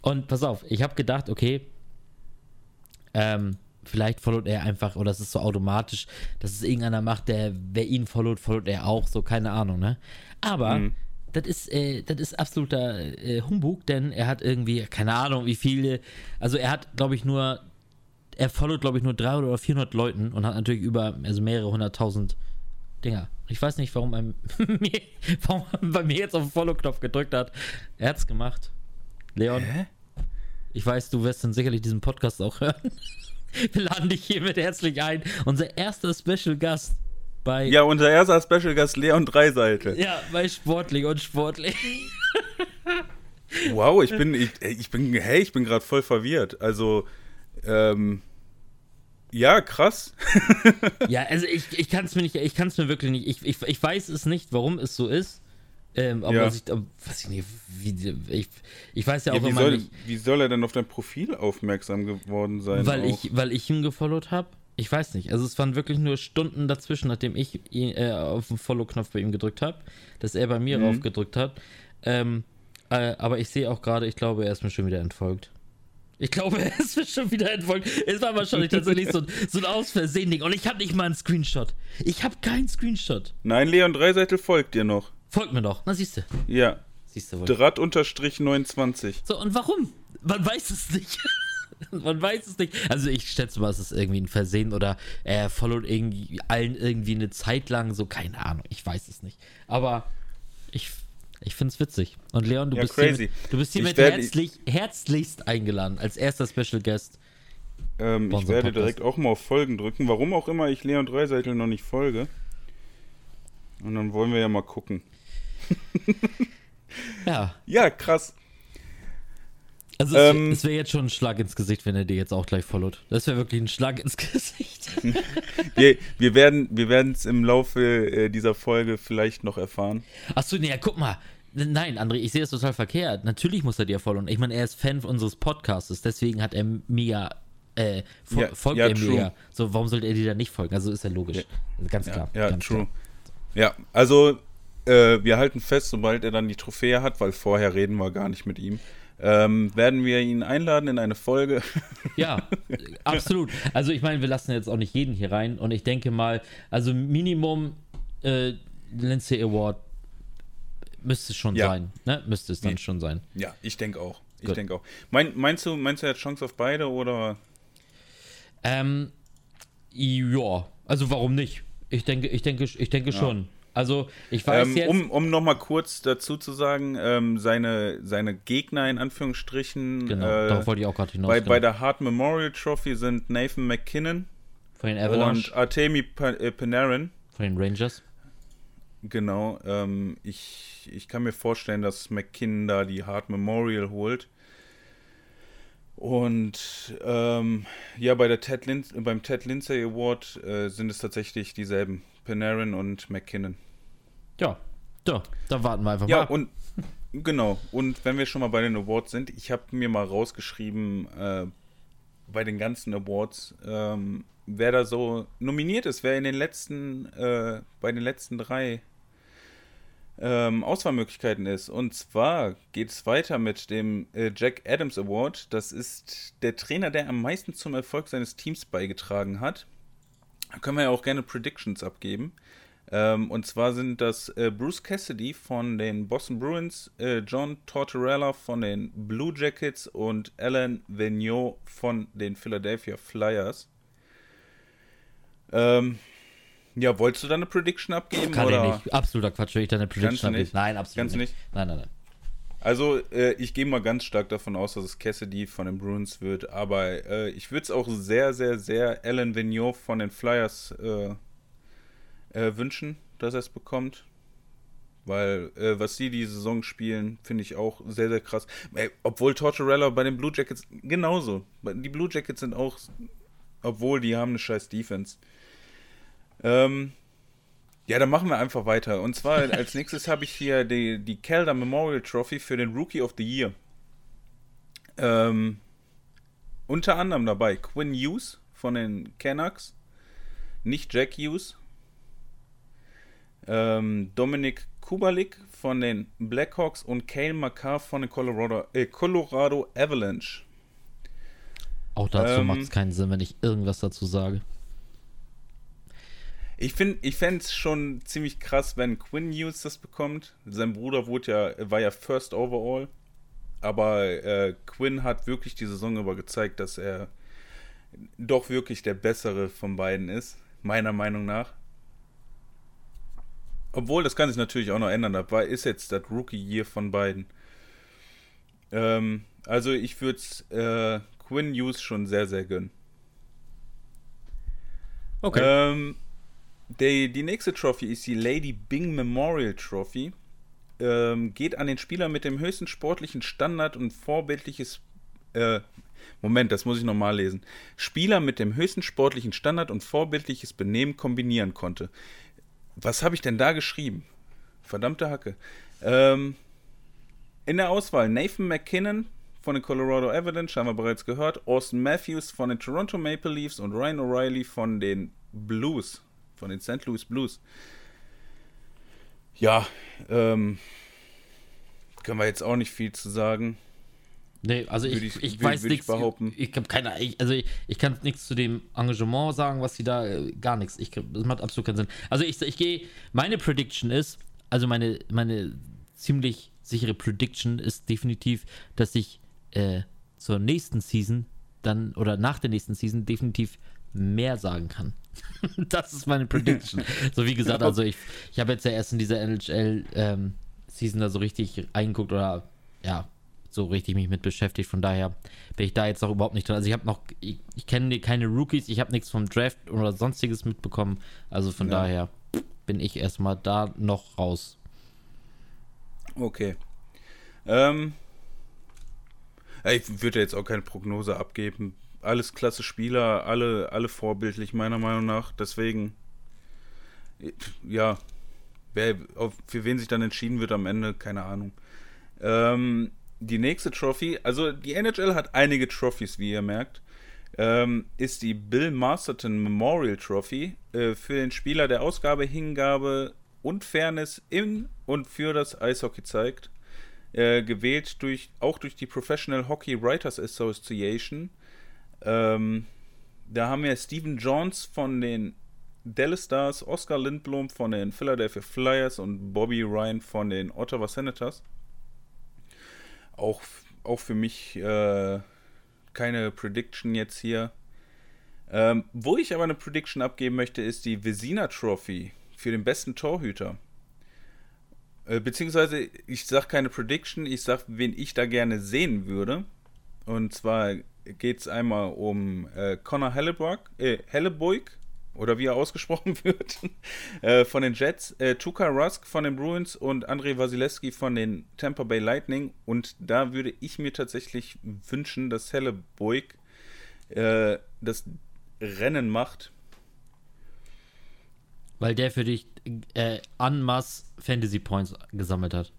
B: Und pass auf, ich habe gedacht, okay, ähm, vielleicht followt er einfach, oder es ist so automatisch, dass es irgendeiner macht, der, wer ihn followt, followt er auch, so, keine Ahnung, ne? Aber, mhm. das ist, äh, das ist absoluter äh, Humbug, denn er hat irgendwie, keine Ahnung, wie viele, also er hat, glaube ich, nur, er followt, glaube ich, nur 300 oder 400 Leuten und hat natürlich über, also mehrere hunderttausend Dinger. Ich weiß nicht, warum, einem, warum er bei mir jetzt auf den Follow-Knopf gedrückt hat. Er hat's gemacht. Leon. Hä? Ich weiß, du wirst dann sicherlich diesen Podcast auch hören. Wir laden dich hiermit herzlich ein. Unser erster Special Gast bei.
A: Ja, unser erster Special Gast Leon Dreiseite.
B: Ja, bei Sportlich und Sportlich.
A: wow, ich bin, ich, ich bin, hey, ich bin gerade voll verwirrt. Also, ähm, ja, krass.
B: ja, also ich, ich kann es mir nicht, ich kann es mir wirklich nicht, ich, ich, ich weiß es nicht, warum es so ist. Ähm, aber ja. ich, was ich nicht, wie, ich, ich weiß ja auch ja,
A: wie immer soll, nicht. Wie soll er denn auf dein Profil aufmerksam geworden sein?
B: Weil ich, weil ich ihn gefollowt habe. Ich weiß nicht. Also es waren wirklich nur Stunden dazwischen, nachdem ich ihn, äh, auf den Follow-Knopf bei ihm gedrückt habe, dass er bei mir mhm. rauf gedrückt hat. Ähm, äh, aber ich sehe auch gerade, ich glaube, er ist mir schon wieder entfolgt. Ich glaube, er ist mir schon wieder entfolgt. Es war wahrscheinlich tatsächlich so, so ein Ausversehen-Ding. Und ich habe nicht mal einen Screenshot. Ich habe keinen Screenshot.
A: Nein, Leon Dreiseitel folgt dir noch.
B: Folgt mir doch. Na, siehst du.
A: Ja. Siehst du wohl. Draht unterstrich 29.
B: So, und warum? Man weiß es nicht. Man weiß es nicht. Also ich schätze mal, es ist irgendwie ein Versehen oder er followt irgendwie allen irgendwie eine Zeit lang, so keine Ahnung. Ich weiß es nicht. Aber ich, ich finde es witzig. Und Leon, du ja, bist crazy. hier, du bist hiermit herzlich, herzlichst eingeladen als erster Special Guest.
A: Ähm, ich werde direkt auch mal auf Folgen drücken. Warum auch immer ich Leon Dreiseitel noch nicht folge. Und dann wollen wir ja mal gucken.
B: ja.
A: Ja, krass.
B: Also es, ähm, es wäre jetzt schon ein Schlag ins Gesicht, wenn er dir jetzt auch gleich followt. Das wäre wirklich ein Schlag ins Gesicht.
A: wir, wir werden wir es im Laufe äh, dieser Folge vielleicht noch erfahren.
B: Achso, nee, ja, guck mal. Nein, André, ich sehe das total verkehrt. Natürlich muss er dir folgen. Ich meine, er ist Fan unseres Podcasts, deswegen hat er mir äh, fol ja, folgt ja, er mir ja. So, warum sollte er dir da nicht folgen? Also ist ja logisch. Also ganz klar.
A: Ja,
B: ganz
A: true. Klar. Ja, also äh, wir halten fest, sobald er dann die Trophäe hat, weil vorher reden wir gar nicht mit ihm, ähm, werden wir ihn einladen in eine Folge.
B: Ja, absolut. Also ich meine, wir lassen jetzt auch nicht jeden hier rein und ich denke mal, also Minimum äh, Lindsay Award müsste es schon ja. sein. Ne? Müsste es dann nee. schon sein.
A: Ja, ich denke auch. Ich denke auch. Mein, meinst du, meinst du, er hat Chance auf beide oder?
B: Ähm, ja, also warum nicht? Ich denke, ich denke, ich denke ja. schon. Also, ich weiß
A: ähm,
B: jetzt.
A: Um, um nochmal kurz dazu zu sagen, ähm, seine, seine Gegner in Anführungsstrichen.
B: Genau, äh, darauf wollte ich auch gerade hinaus.
A: Bei, genau. bei der Hart Memorial Trophy sind Nathan McKinnon
B: von den Avalanche
A: und Artemi äh, Panarin
B: von den Rangers.
A: Genau, ähm, ich, ich kann mir vorstellen, dass McKinnon da die Hart Memorial holt. Und ähm, ja, bei der Ted Lin beim Ted Lindsay Award äh, sind es tatsächlich dieselben, Panarin und McKinnon.
B: Ja, da, da warten wir einfach
A: ja,
B: mal.
A: Ja, und genau. Und wenn wir schon mal bei den Awards sind, ich habe mir mal rausgeschrieben, äh, bei den ganzen Awards, ähm, wer da so nominiert ist, wer in den letzten, äh, bei den letzten drei ähm, Auswahlmöglichkeiten ist. Und zwar geht es weiter mit dem äh, Jack Adams Award. Das ist der Trainer, der am meisten zum Erfolg seines Teams beigetragen hat. Können wir ja auch gerne Predictions abgeben. Ähm, und zwar sind das äh, Bruce Cassidy von den Boston Bruins, äh, John Tortorella von den Blue Jackets und Alan Vigneault von den Philadelphia Flyers. Ähm, ja, wolltest du da eine Prediction abgeben?
B: Kann
A: oder?
B: ich nicht. Absoluter Quatsch, will ich da eine Prediction
A: nicht?
B: abgeben. Nein, absolut
A: Kannst du
B: nicht. Nein, nein, nein.
A: Also, äh, ich gehe mal ganz stark davon aus, dass es Cassidy von den Bruins wird, aber äh, ich würde es auch sehr, sehr, sehr Alan Vigneault von den Flyers äh, äh, wünschen, dass er es bekommt. Weil, äh, was die die Saison spielen, finde ich auch sehr, sehr krass. Obwohl Tortorella bei den Blue Jackets genauso. Die Blue Jackets sind auch, obwohl die haben eine scheiß Defense. Ähm, ja, dann machen wir einfach weiter. Und zwar als nächstes habe ich hier die, die Calder Memorial Trophy für den Rookie of the Year. Ähm, unter anderem dabei Quinn Hughes von den Canucks, nicht Jack Hughes. Ähm, Dominik Kubalik von den Blackhawks und Kale McCarr von den Colorado, äh, Colorado Avalanche.
B: Auch dazu
A: Ähm,
B: macht es keinen Sinn, wenn ich irgendwas dazu sage.
A: Ich finde, ich fände es schon ziemlich krass, wenn Quinn Hughes das bekommt. Sein Bruder wurde ja, war ja First Overall. Aber äh, Quinn hat wirklich die Saison über gezeigt, dass er doch wirklich der bessere von beiden ist. Meiner Meinung nach. Obwohl, das kann sich natürlich auch noch ändern. Dabei ist jetzt das Rookie-Year von beiden. Ähm, also ich würde es äh, Quinn Hughes schon sehr, sehr gönnen. Ähm, die, die nächste Trophy ist die Lady Bing Memorial Trophy. Ähm, geht an den Spieler mit dem höchsten sportlichen Standard und vorbildliches. Äh, Moment, das muss ich nochmal lesen. Spieler mit dem höchsten sportlichen Standard und vorbildliches Benehmen kombinieren konnte. Was habe ich denn da geschrieben? Verdammte Hacke. Ähm, in der Auswahl Nathan McKinnon von den Colorado Avalanche, haben wir bereits gehört. Austin Matthews von den Toronto Maple Leafs und Ryan O'Reilly von den Blues, von den St. Louis Blues. Ja, ähm, können wir jetzt auch nicht viel zu sagen.
B: Nee, also ich, ich,
A: ich-
B: weiß
A: ich
B: nichts.
A: behaupten.
B: Ich, habe keine, ich, also ich, ich kann nichts zu dem Engagement sagen, was sie da, äh, gar nichts. Ich, das macht absolut keinen Sinn. Also ich, ich gehe, meine Prediction ist, also meine, meine ziemlich sichere Prediction ist definitiv, dass ich äh, zur nächsten Season dann, oder nach der nächsten Season definitiv mehr sagen kann. das ist meine Prediction. so wie gesagt, also ich, ich habe jetzt ja erst in dieser NHL-Season da so richtig eingeguckt oder ja, so richtig mich mit beschäftigt. Von daher bin ich da jetzt auch überhaupt nicht drin. Also ich habe noch, ich, ich kenne keine Rookies, ich habe nichts vom Draft oder sonstiges mitbekommen. Also von
A: Ja.
B: daher bin ich erstmal da noch raus.
A: Okay. Ähm, ich würde jetzt auch keine Prognose abgeben. Alles klasse Spieler, alle, alle vorbildlich, meiner Meinung nach. Deswegen, ja, wer, auf, für wen sich dann entschieden wird am Ende, keine Ahnung. Ähm, die nächste Trophy, also die NHL hat einige Trophys, wie ihr merkt, ähm, ist die Bill Masterton Memorial Trophy äh, für den Spieler, der Ausgabe, Hingabe und Fairness in und für das Eishockey zeigt. Äh, gewählt durch, auch durch die Professional Hockey Writers Association. Ähm, da haben wir Stephen Johns von den Dallas Stars, Oscar Lindblom von den Philadelphia Flyers und Bobby Ryan von den Ottawa Senators. Auch, auch für mich äh, keine Prediction jetzt hier. Ähm, wo ich aber eine Prediction abgeben möchte, ist die Vesina Trophy für den besten Torhüter. Äh, beziehungsweise, ich sage keine Prediction, ich sage, wen ich da gerne sehen würde. Und zwar geht es einmal um äh, Connor Hellebuck, äh, Hellebuig, oder wie er ausgesprochen wird, äh, von den Jets, äh, Tuka Rusk von den Bruins und Andrei Wasilewski von den Tampa Bay Lightning. Und da würde ich mir tatsächlich wünschen, dass Hellebuig äh, das Rennen macht.
B: Weil der für dich äh, masse Fantasy Points gesammelt hat.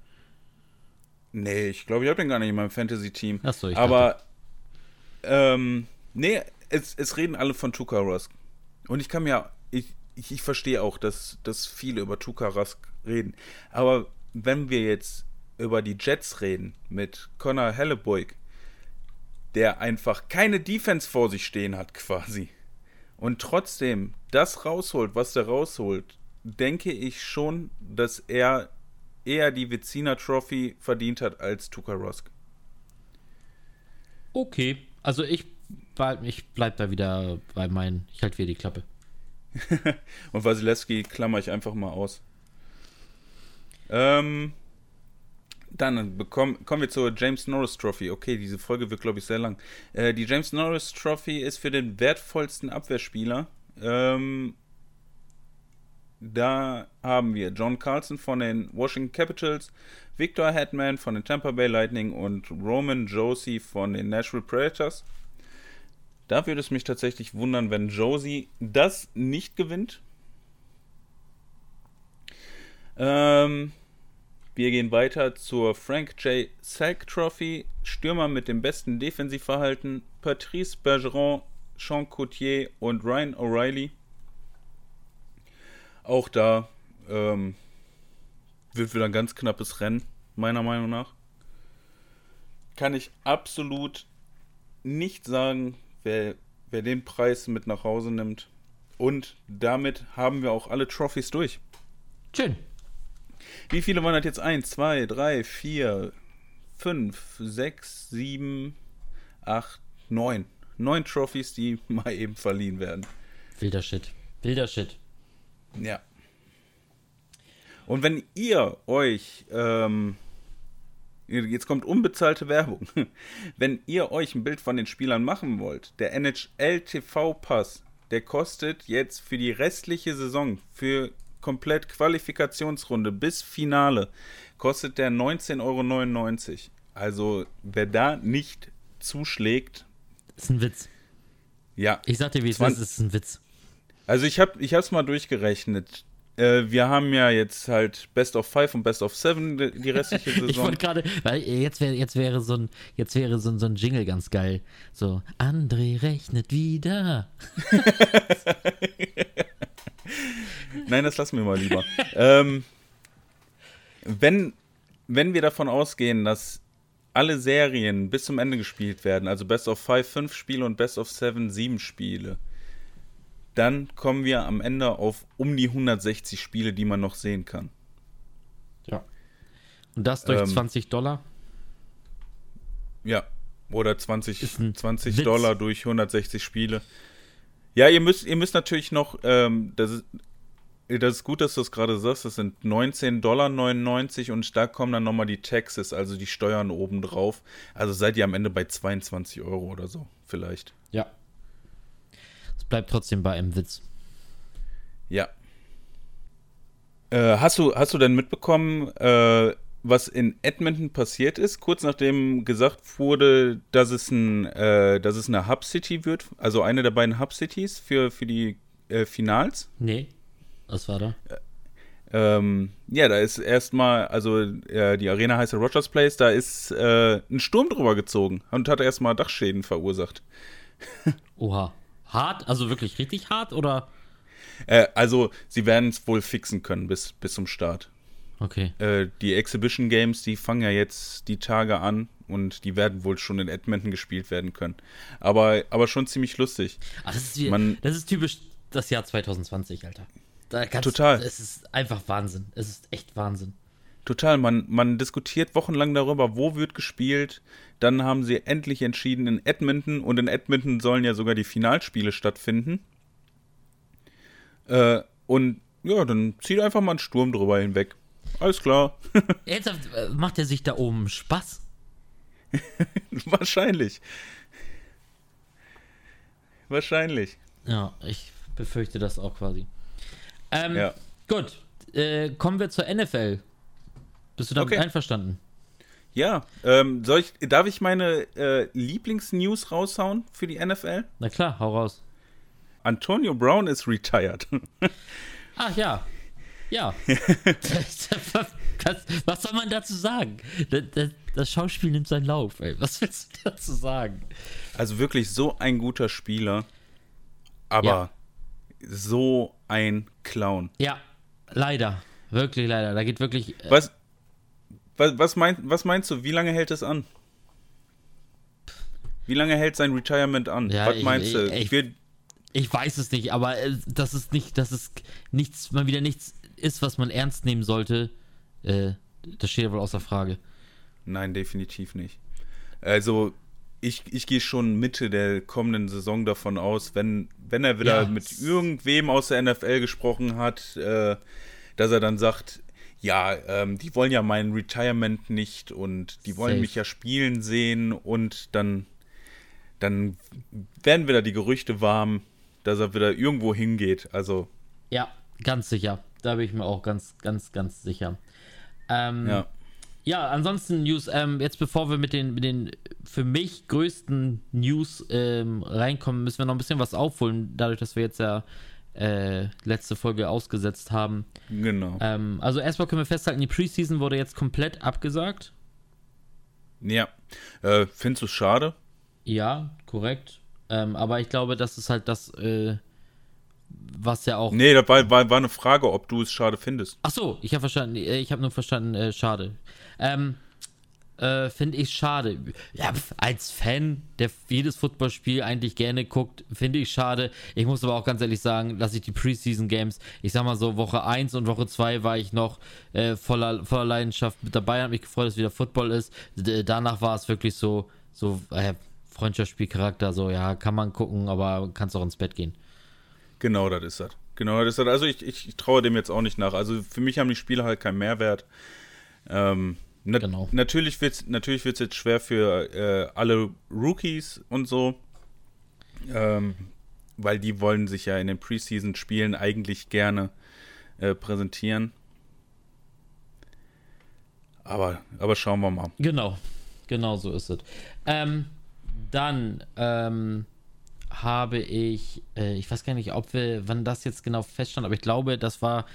A: Nee, ich glaube, ich habe den gar nicht in meinem Fantasy-Team.
B: Achso, ich
A: Aber, ähm, nee, es, es reden alle von Tuka Rusk. Und ich kann mir, ich, ich, ich verstehe auch, dass, dass viele über Tuka Rusk reden. Aber wenn wir jetzt über die Jets reden mit Connor Hellebuig, der einfach keine Defense vor sich stehen hat quasi und trotzdem das rausholt, was der rausholt, denke ich schon, dass er eher die Vizina Trophy verdient hat als Tuka Rosk.
B: Okay, also ich, ich bleib da wieder bei meinen, ich halte wieder die Klappe.
A: Und Wasilewski klammer ich einfach mal aus. Ähm, dann bekommen, kommen wir zur James Norris Trophy. Okay, diese Folge wird, glaube ich, sehr lang. Äh, die James Norris Trophy ist für den wertvollsten Abwehrspieler. Ähm, da haben wir John Carlson von den Washington Capitals, Victor Hetman von den Tampa Bay Lightning und Roman Josie von den Nashville Predators. Da würde es mich tatsächlich wundern, wenn Josie das nicht gewinnt. Ähm, wir gehen weiter zur Frank J. Sack Trophy. Stürmer mit dem besten Defensivverhalten: Patrice Bergeron, Sean Coutier und Ryan O'Reilly. Auch da ähm, wird wieder ein ganz knappes Rennen, meiner Meinung nach. Kann ich absolut nicht sagen, wer, wer den Preis mit nach Hause nimmt. Und damit haben wir auch alle Trophys durch.
B: Schön.
A: Wie viele waren das jetzt? Eins, zwei, drei, vier, fünf, sechs, sieben, acht, neun. Neun Trophys, die mal eben verliehen werden.
B: Wilder Shit. Wilder Shit.
A: Ja. Und wenn ihr euch, ähm, jetzt kommt unbezahlte Werbung, wenn ihr euch ein Bild von den Spielern machen wollt, der NHL TV Pass, der kostet jetzt für die restliche Saison, für komplett Qualifikationsrunde bis Finale, kostet der 19,99 Euro. Also, wer da nicht zuschlägt.
B: Ist ein Witz.
A: Ja.
B: Ich sag dir, wie es ist, ist ein Witz.
A: Also ich habe ich es mal durchgerechnet. Äh, wir haben ja jetzt halt Best of Five und Best of Seven die, restliche Saison.
B: ich wollte gerade, weil jetzt wäre jetzt wäre so ein jetzt wäre so ein, so ein Jingle ganz geil. So André rechnet wieder.
A: Nein, das lassen wir mal lieber. ähm, wenn wenn wir davon ausgehen, dass alle Serien bis zum Ende gespielt werden, also Best of Five fünf Spiele und Best of Seven sieben Spiele, dann kommen wir am Ende auf um die 160 Spiele, die man noch sehen kann.
B: Ja. Und das durch ähm, 20 Dollar?
A: Ja. Oder 20, 20 Dollar durch 160 Spiele. Ja, ihr müsst, ihr müsst natürlich noch, ähm, das, ist, das ist gut, dass du es gerade sagst, das sind 19,99 Dollar und da kommen dann nochmal die Taxes, also die Steuern obendrauf. Also seid ihr am Ende bei 22 Euro oder so, vielleicht.
B: Ja, bleibt trotzdem bei einem Witz.
A: Ja. Äh, hast, du, hast du denn mitbekommen, äh, was in Edmonton passiert ist, kurz nachdem gesagt wurde, dass es, ein, äh, dass es eine Hub-City wird, also eine der beiden Hub-Cities für, für die äh, Finals?
B: Nee. Was war da?
A: Ähm, ja, da ist erstmal, also äh, die Arena heißt Rogers Place, da ist äh, ein Sturm drüber gezogen und hat erstmal Dachschäden verursacht.
B: Oha. Hart? Also wirklich richtig hart oder?
A: Äh, also, sie werden es wohl fixen können bis, bis zum Start.
B: Okay.
A: Äh, die Exhibition Games, die fangen ja jetzt die Tage an und die werden wohl schon in Edmonton gespielt werden können. Aber, aber schon ziemlich lustig.
B: Ach, das, ist wie, Man, das ist typisch das Jahr 2020, Alter.
A: total.
B: Es ist einfach Wahnsinn. Es ist echt Wahnsinn.
A: Total. Man, man diskutiert wochenlang darüber, wo wird gespielt, dann haben sie endlich entschieden in Edmonton und in Edmonton sollen ja sogar die Finalspiele stattfinden. Äh, und ja, dann zieht einfach mal einen Sturm drüber hinweg. Alles klar.
B: Ernsthaft, äh, macht er sich da oben Spaß?
A: Wahrscheinlich. Wahrscheinlich.
B: Ja, ich befürchte das auch quasi. Ähm, ja. Gut, äh, kommen wir zur NFL. Bist du damit okay. einverstanden?
A: Ja, ähm, soll ich, darf ich meine äh, Lieblingsnews raushauen für die NFL?
B: Na klar, hau raus.
A: Antonio Brown ist retired.
B: Ach ja. Ja. was, was, soll man dazu sagen? Das, das, Schauspiel nimmt seinen Lauf, ey. Was willst du dazu sagen?
A: Also wirklich so ein guter Spieler, aber ja. so ein Clown.
B: Ja, leider. Wirklich leider. Da geht wirklich.
A: Äh, was, was, was, mein, was meinst du, wie lange hält es an? Wie lange hält sein Retirement an?
B: Ja,
A: was meinst
B: ich,
A: du?
B: Ich,
A: wird,
B: Ich weiß es nicht, aber äh, das ist nicht, dass es nichts, mal wieder nichts ist, was man ernst nehmen sollte. Äh, das steht ja wohl außer Frage.
A: Nein, definitiv nicht. Also, ich, ich gehe schon Mitte der kommenden Saison davon aus, wenn, wenn er wieder
B: Ja.
A: mit irgendwem aus der NFL gesprochen hat, äh, dass er dann sagt, ja, ähm, die wollen ja mein Retirement nicht und die wollen
B: Safe.
A: mich ja spielen sehen und dann, dann werden wieder die Gerüchte warm, dass er wieder irgendwo hingeht. Also,
B: Ja, ganz sicher. Da bin ich mir auch ganz, ganz, ganz sicher. Ähm,
A: ja.
B: Ja, ansonsten News, ähm, jetzt bevor wir mit den, mit den für mich größten News ähm, reinkommen, müssen wir noch ein bisschen was aufholen, dadurch, dass wir jetzt ja äh, letzte Folge ausgesetzt haben.
A: Genau.
B: Ähm, also erstmal können wir festhalten, die Preseason wurde jetzt komplett abgesagt.
A: Ja. Äh, findest du es schade?
B: Ja, korrekt. Ähm, aber ich glaube, das ist halt das, äh, was ja auch.
A: Nee, das war, war, war eine Frage, ob du es schade findest.
B: Ach so, ich habe verstanden, äh, ich habe nur verstanden, äh, schade. Ähm, äh, finde ich schade. Ja, als Fan, der jedes Footballspiel eigentlich gerne guckt, finde ich schade. Ich muss aber auch ganz ehrlich sagen, dass ich die Preseason Games, ich sag mal so, Woche 1 und Woche 2 war ich noch äh, voller, voller Leidenschaft mit dabei, habe mich gefreut, dass wieder Football ist. D danach war es wirklich so, so äh, Freundschaftsspielcharakter, so, ja, kann man gucken, aber kannst auch ins Bett gehen.
A: Genau, das ist das. Genau, das ist das. Also ich, ich, ich traue dem jetzt auch nicht nach. Also für mich haben die Spiele halt keinen Mehrwert. Ähm, na
B: Genau.
A: Natürlich wird es natürlich wird's jetzt schwer für äh, alle Rookies und so. Ähm, weil die wollen sich ja in den Preseason-Spielen eigentlich gerne äh, präsentieren. Aber, aber schauen wir mal.
B: Genau, genau so ist es. Ähm, dann ähm, habe ich, äh, ich weiß gar nicht, ob wir, wann das jetzt genau feststand, aber ich glaube, das war,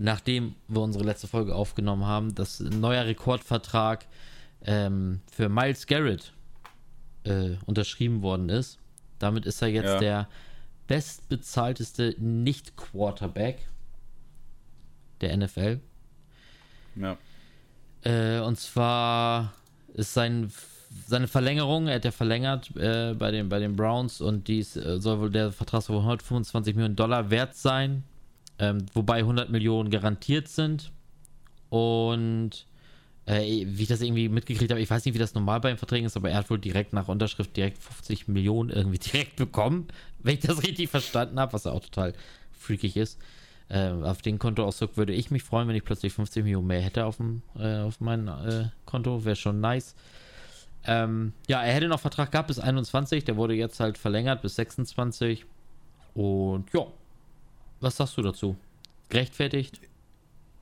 B: nachdem wir unsere letzte Folge aufgenommen haben, dass ein neuer Rekordvertrag ähm, für Miles Garrett äh, unterschrieben worden ist. Damit ist er jetzt
A: Ja.
B: der bestbezahlteste Nicht-Quarterback der NFL.
A: Ja.
B: Äh, und zwar ist sein, seine Verlängerung, er hat ja verlängert äh, bei, den, bei den Browns und dies äh, soll wohl der Vertrag soll wohl 125 Millionen Dollar wert sein, ähm, wobei 100 Millionen garantiert sind. Und äh, wie ich das irgendwie mitgekriegt habe, ich weiß nicht, wie das normal bei den Verträgen ist, aber er hat wohl direkt nach Unterschrift direkt 50 Millionen irgendwie direkt bekommen, wenn ich das richtig verstanden habe, was ja auch total freakig ist. Äh, auf den Kontoauszug würde ich mich freuen, wenn ich plötzlich 50 Millionen mehr hätte auf, äh, auf meinem äh, Konto. Wäre schon nice. Ähm, ja, er hätte noch Vertrag gehabt bis 21. Der wurde jetzt halt verlängert bis 26. Und ja, was sagst du dazu? Gerechtfertigt?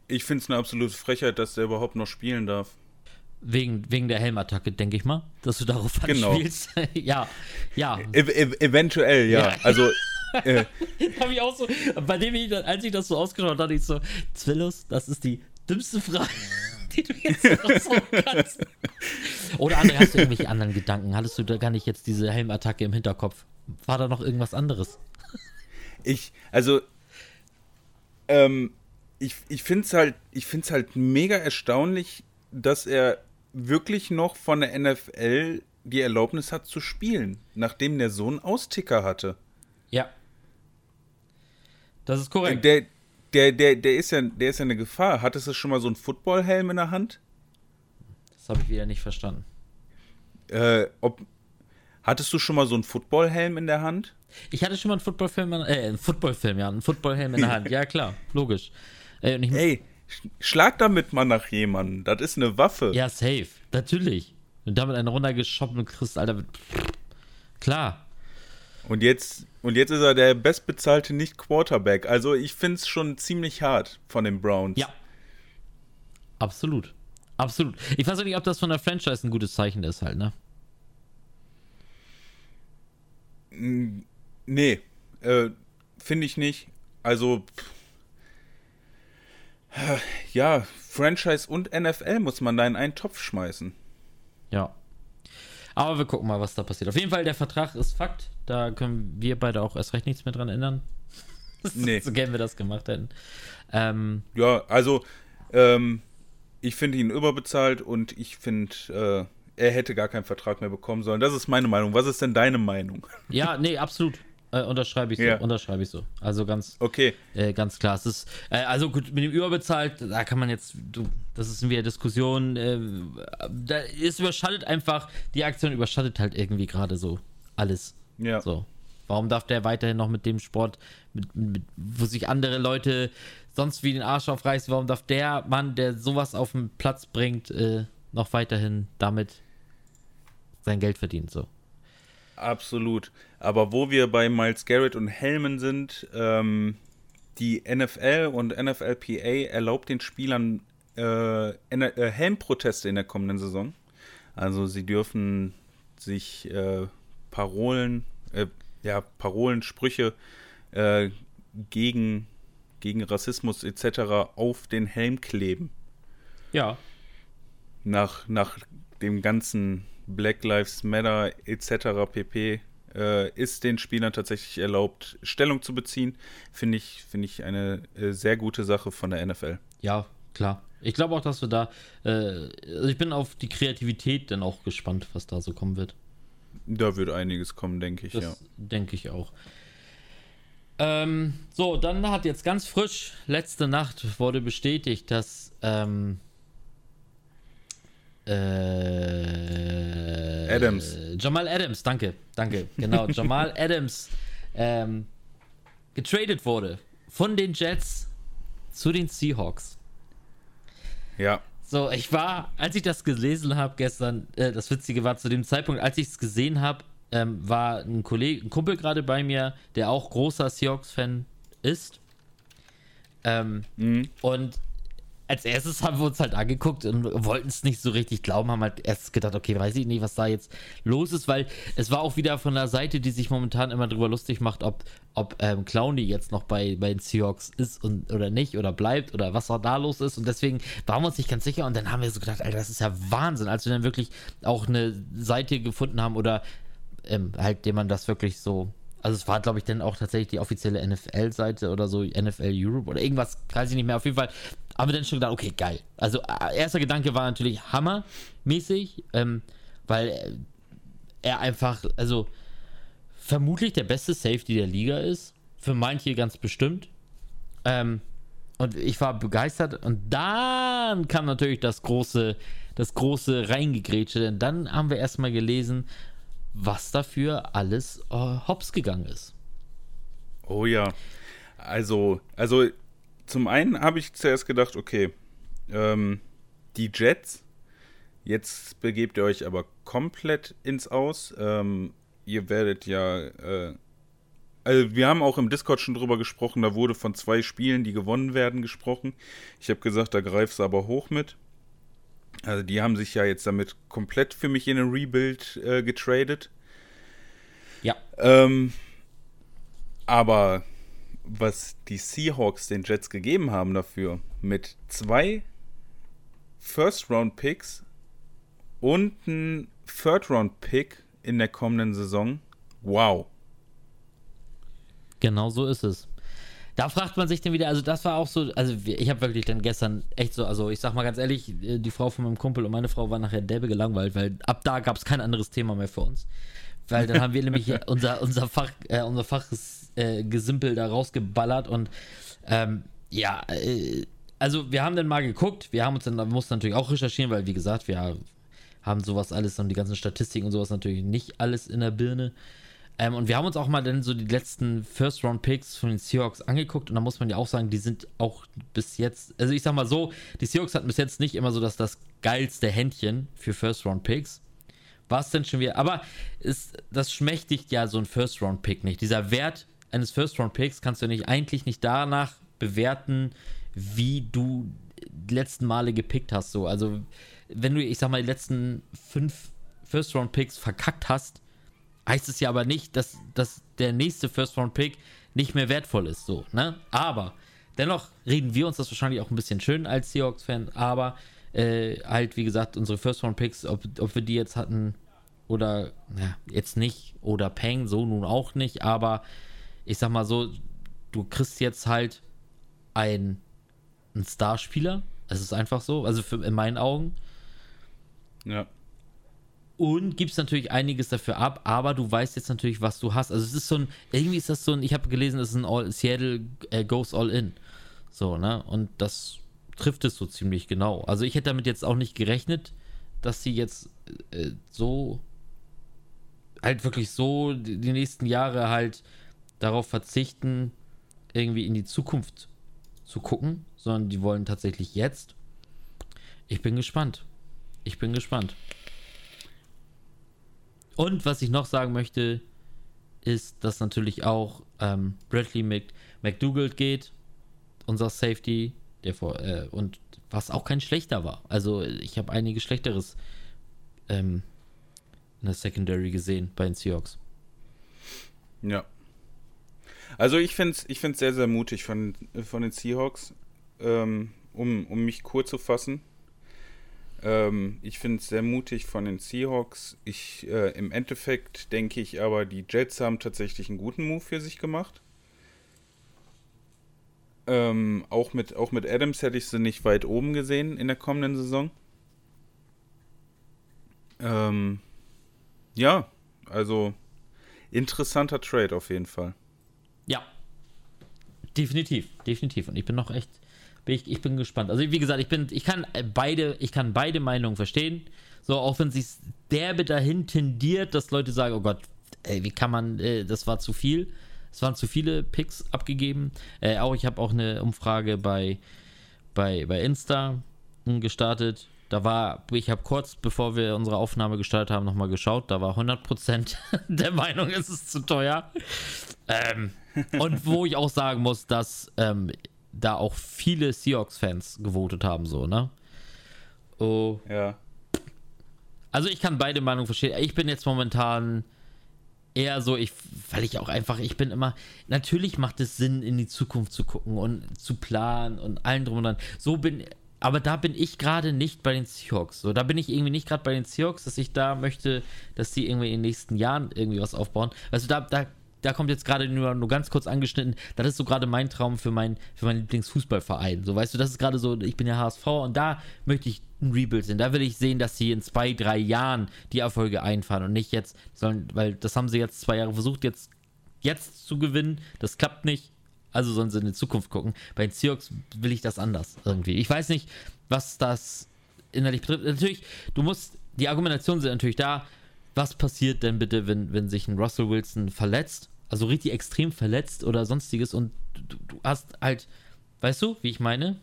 A: Ich finde es eine absolute Frechheit, dass der überhaupt noch spielen darf.
B: Wegen, wegen der Helmattacke, denke ich mal, dass du darauf
A: Genau.
B: anspielst. ja, ja.
A: E e eventuell, ja.
B: Ja.
A: Also, äh,
B: Habe ich auch so, bei dem ich, als ich das so ausgeschaut habe, dachte ich so, Zwillus, das ist die dümmste Frage, die du jetzt raushauen kannst. Oder André, hast du irgendwelche anderen Gedanken? Hattest du da gar nicht jetzt diese Helmattacke im Hinterkopf? War da noch irgendwas anderes?
A: ich, also, ähm, ich, ich finde es halt, ich find's halt mega erstaunlich, dass er wirklich noch von der NFL die Erlaubnis hat zu spielen, nachdem der so einen Austicker hatte.
B: Ja. Das ist korrekt.
A: Der, der, der, der, ist ja, der ist ja eine Gefahr. Hattest du schon mal so einen Footballhelm in der Hand?
B: Das habe ich wieder nicht verstanden.
A: Äh, ob, hattest du schon mal so einen Footballhelm in der Hand?
B: Ich hatte schon mal einen Footballfilm, in- äh, einen Footballfilm, ja, einen Footballhelm in der Hand. Ja, klar, logisch. Äh, und
A: Ey, sch- schlag damit mal nach jemandem. Das ist eine Waffe.
B: Ja, safe. Natürlich. Du damit einen runtergeschoppen kriegst, Alter. Klar.
A: Und jetzt, und jetzt ist er der bestbezahlte Nicht-Quarterback. Also ich finde es schon ziemlich hart von den Browns.
B: Ja. Absolut. Absolut. Ich weiß auch nicht, ob das von der Franchise ein gutes Zeichen ist, halt, ne?
A: Nee, äh, finde ich nicht. Also, pff, ja, Franchise und NFL muss man da in einen Topf schmeißen.
B: Ja. Aber wir gucken mal, was da passiert. Auf jeden Fall, der Vertrag ist Fakt. Da können wir beide auch erst recht nichts mehr dran ändern.
A: Nee.
B: so gern wir das gemacht hätten. Ähm,
A: Ja, also, ähm, ich finde ihn überbezahlt und ich finde, äh, er hätte gar keinen Vertrag mehr bekommen sollen. Das ist meine Meinung. Was ist denn deine Meinung?
B: ja, nee, absolut. Äh, unterschreibe ich so,
A: Ja.
B: unterschreibe ich so. Also ganz,
A: Okay,
B: äh, ganz klar. Es ist, äh, also gut, mit dem überbezahlt, da kann man jetzt, du, das ist wieder Diskussion, äh, da, es überschattet einfach, die Aktion überschattet halt irgendwie gerade so alles.
A: ja.
B: So. Warum darf der weiterhin noch mit dem Sport, mit, mit, wo sich andere Leute sonst wie den Arsch aufreißen, warum darf der Mann, der sowas auf den Platz bringt, äh, noch weiterhin damit sein Geld verdienen? So.
A: Absolut. Aber wo wir bei Miles Garrett und Helmen sind, ähm, die NFL und NFLPA erlaubt den Spielern äh, äh, Helmproteste in der kommenden Saison. Also sie dürfen sich äh, Parolen, äh, ja, Parolen, Sprüche äh, gegen, gegen Rassismus etc. auf den Helm kleben.
B: Ja.
A: nach, nach dem ganzen Black Lives Matter etc. pp. Äh, ist den Spielern tatsächlich erlaubt, Stellung zu beziehen. Finde ich, finde ich eine äh, sehr gute Sache von der NFL.
B: Ja, klar. Ich glaube auch, dass wir da, äh, also ich bin auf die Kreativität dann auch gespannt, was da so kommen wird.
A: Da wird einiges kommen, denke ich,
B: Das
A: ja.
B: denke ich auch. Ähm, so, dann hat jetzt ganz frisch, letzte Nacht wurde bestätigt, dass ähm, äh,
A: Adams.
B: Jamal Adams, danke, danke, genau, Jamal Adams ähm, getradet wurde von den Jets zu den Seahawks.
A: Ja,
B: So, ich war, als ich das gelesen habe gestern, äh, das Witzige war zu dem Zeitpunkt, als ich es gesehen habe, ähm, war ein Kollege, ein Kumpel gerade bei mir, der auch großer Seahawks-Fan ist. Ähm,
A: mhm.
B: und als erstes haben wir uns halt angeguckt und wollten es nicht so richtig glauben, haben halt erst gedacht, okay, weiß ich nicht, was da jetzt los ist, weil es war auch wieder von der Seite, die sich momentan immer drüber lustig macht, ob, ob ähm, Clowney jetzt noch bei, bei den Seahawks ist und, oder nicht oder bleibt oder was auch da los ist. Und deswegen waren wir uns nicht ganz sicher und dann haben wir so gedacht, Alter, das ist ja Wahnsinn, als wir dann wirklich auch eine Seite gefunden haben oder ähm, halt, dem man das wirklich so also es war, glaube ich, dann auch tatsächlich die offizielle NFL-Seite oder so, NFL Europe oder irgendwas, weiß ich nicht mehr. Auf jeden Fall haben wir dann schon gedacht, okay, geil. Also äh, erster Gedanke war natürlich hammermäßig, ähm, weil äh, er einfach, also vermutlich der beste Safety der Liga ist. Für manche ganz bestimmt. Ähm, und ich war begeistert. Und dann kam natürlich das große, das große Reingegrätsche, denn dann haben wir erstmal gelesen, was dafür alles äh, hops gegangen ist.
A: Oh ja. Also, also zum einen habe ich zuerst gedacht, okay, ähm, die Jets, jetzt begebt ihr euch aber komplett ins Aus. Ähm, ihr werdet ja, äh, also wir haben auch im Discord schon drüber gesprochen, da wurde von zwei Spielen, die gewonnen werden, gesprochen. Ich habe gesagt, da greifst du aber hoch mit. Also die haben sich ja jetzt damit komplett für mich in ein Rebuild äh, getradet.
B: Ja.
A: Ähm, aber was die Seahawks den Jets gegeben haben dafür, mit zwei First-Round-Picks und ein Third-Round-Pick in der kommenden Saison, wow.
B: Genau so ist es. Da fragt man sich dann wieder, also das war auch so, also ich habe wirklich dann gestern echt so, also ich sag mal ganz ehrlich, äh, die Frau von meinem Kumpel und meine Frau waren nachher derbe gelangweilt, weil ab da gab es kein anderes Thema mehr für uns. Weil dann haben wir nämlich unser, unser Fach, äh, unser Faches äh, Gesimpel da rausgeballert und ähm, ja, äh, also wir haben dann mal geguckt, wir haben uns dann, wir mussten natürlich auch recherchieren, weil wie gesagt, wir haben sowas alles und die ganzen Statistiken und sowas natürlich nicht alles in der Birne. Ähm, und wir haben uns auch mal dann so die letzten First-Round-Picks von den Seahawks angeguckt und da muss man ja auch sagen, die sind auch bis jetzt, also ich sag mal so, die Seahawks hatten bis jetzt nicht immer so das, das geilste Händchen für First-Round-Picks. War es denn schon wieder, aber ist, das schmächtigt ja so ein First-Round-Pick nicht. Dieser Wert eines First-Round-Picks kannst du nicht, eigentlich nicht danach bewerten, wie du die letzten Male gepickt hast. So. Also, wenn du, ich sag mal, die letzten fünf First-Round-Picks verkackt hast, heißt es ja aber nicht, dass, dass der nächste First-Round-Pick nicht mehr wertvoll ist. So, ne? Aber dennoch reden wir uns das wahrscheinlich auch ein bisschen schön als Seahawks-Fan, aber äh, halt, wie gesagt, unsere First-Round-Picks, ob, ob wir die jetzt hatten oder ja, jetzt nicht oder Peng, so nun auch nicht, aber ich sag mal so, du kriegst jetzt halt ein, einen Starspieler. Es ist einfach so, also für, in meinen Augen.
A: Ja.
B: Und gibst natürlich einiges dafür ab, aber du weißt jetzt natürlich, was du hast. Also es ist so ein, irgendwie ist das so ein, ich habe gelesen, es ist ein All, Seattle äh, goes all in. So, ne? Und das trifft es so ziemlich genau. Also ich hätte damit jetzt auch nicht gerechnet, dass sie jetzt äh, so halt wirklich so die, die nächsten Jahre halt darauf verzichten, irgendwie in die Zukunft zu gucken, sondern die wollen tatsächlich jetzt. Ich bin gespannt. Ich bin gespannt. Und was ich noch sagen möchte, ist, dass natürlich auch ähm, Bradley Mc, McDougall geht, unser Safety, der vor, äh, und was auch kein schlechter war. Also ich habe einiges Schlechteres ähm, in der Secondary gesehen bei den Seahawks.
A: Ja. Also ich finde es ich find's sehr, sehr mutig von, von den Seahawks, ähm, um, um mich kurz zu fassen. Ähm, ich finde es sehr mutig von den Seahawks. Ich, äh, Im Endeffekt denke ich aber, die Jets haben tatsächlich einen guten Move für sich gemacht. Ähm, auch, mit, auch mit Adams hätte ich sie nicht weit oben gesehen in der kommenden Saison. Ähm, ja, also interessanter Trade auf jeden Fall.
B: Ja, definitiv, definitiv. Und ich bin noch echt bin ich, ich bin gespannt. Also wie gesagt, ich bin, ich kann beide, ich kann beide Meinungen verstehen. So, auch wenn sich derbe dahin tendiert, dass Leute sagen, oh Gott, ey, wie kann man, äh, das war zu viel. Es waren zu viele Picks abgegeben. Äh, auch ich habe auch eine Umfrage bei, bei, bei Insta gestartet. Da war, ich habe kurz bevor wir unsere Aufnahme gestartet haben, nochmal geschaut. Da war 100% der Meinung, es ist zu teuer. Ähm, und wo ich auch sagen muss, dass ähm, da auch viele Seahawks-Fans gewotet haben, so, ne? Oh.
A: Ja.
B: Also ich kann beide Meinungen verstehen. Ich bin jetzt momentan eher so, ich, weil ich auch einfach, ich bin immer, natürlich macht es Sinn, in die Zukunft zu gucken und zu planen und allen drum und dran. So bin, aber da bin ich gerade nicht bei den Seahawks. So, da bin ich irgendwie nicht gerade bei den Seahawks, dass ich da möchte, dass die irgendwie in den nächsten Jahren irgendwie was aufbauen. Also da, da da kommt jetzt gerade nur, nur ganz kurz angeschnitten, das ist so gerade mein Traum für, mein, für meinen Lieblingsfußballverein. So, weißt du, das ist gerade so, ich bin ja HSV und da möchte ich ein Rebuild sehen. Da will ich sehen, dass sie in zwei, drei Jahren die Erfolge einfahren und nicht jetzt, sollen, weil das haben sie jetzt zwei Jahre versucht, jetzt, jetzt zu gewinnen. Das klappt nicht. Also sollen sie in die Zukunft gucken. Bei den Seahawks will ich das anders irgendwie. Ich weiß nicht, was das innerlich betrifft. Natürlich, du musst, die Argumentationen sind natürlich da was passiert denn bitte, wenn, wenn sich ein Russell Wilson verletzt, also richtig extrem verletzt oder sonstiges und du, du hast halt, weißt du, wie ich meine?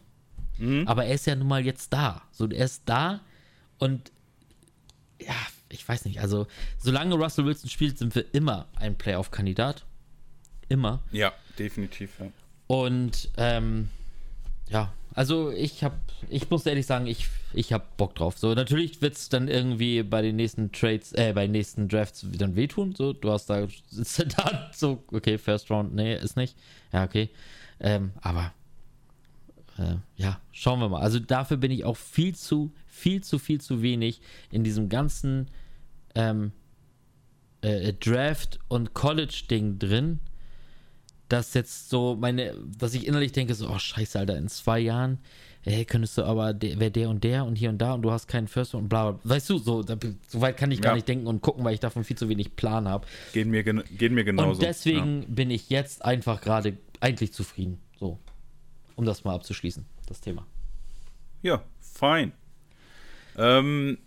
B: Mhm. Aber er ist ja nun mal jetzt da. So, er ist da und ja, ich weiß nicht, also solange Russell Wilson spielt, sind wir immer ein Playoff-Kandidat. Immer.
A: Ja, definitiv, ja.
B: Und ähm, ja, also ich habe, ich muss ehrlich sagen, ich, ich habe Bock drauf. So, natürlich wird es dann irgendwie bei den nächsten Trades, äh, bei den nächsten Drafts dann wehtun. So, du hast da, da so, okay, First Round, nee, ist nicht. Ja, okay. Ähm, aber äh, ja, schauen wir mal. Also dafür bin ich auch viel zu, viel zu, viel zu wenig in diesem ganzen ähm, äh, Draft- und College-Ding drin dass jetzt so meine, dass ich innerlich denke, so, oh scheiße, Alter, in zwei Jahren, hey, könntest du aber, wer der und der und hier und da und du hast keinen First und bla, bla. Weißt du, so, da, so weit kann ich gar nicht denken und gucken, weil ich davon viel zu wenig Plan habe.
A: Geht mir, geht mir genauso.
B: Und deswegen ja. bin ich jetzt einfach gerade eigentlich zufrieden. So, um das mal abzuschließen, das Thema.
A: Ja, fein. Ähm,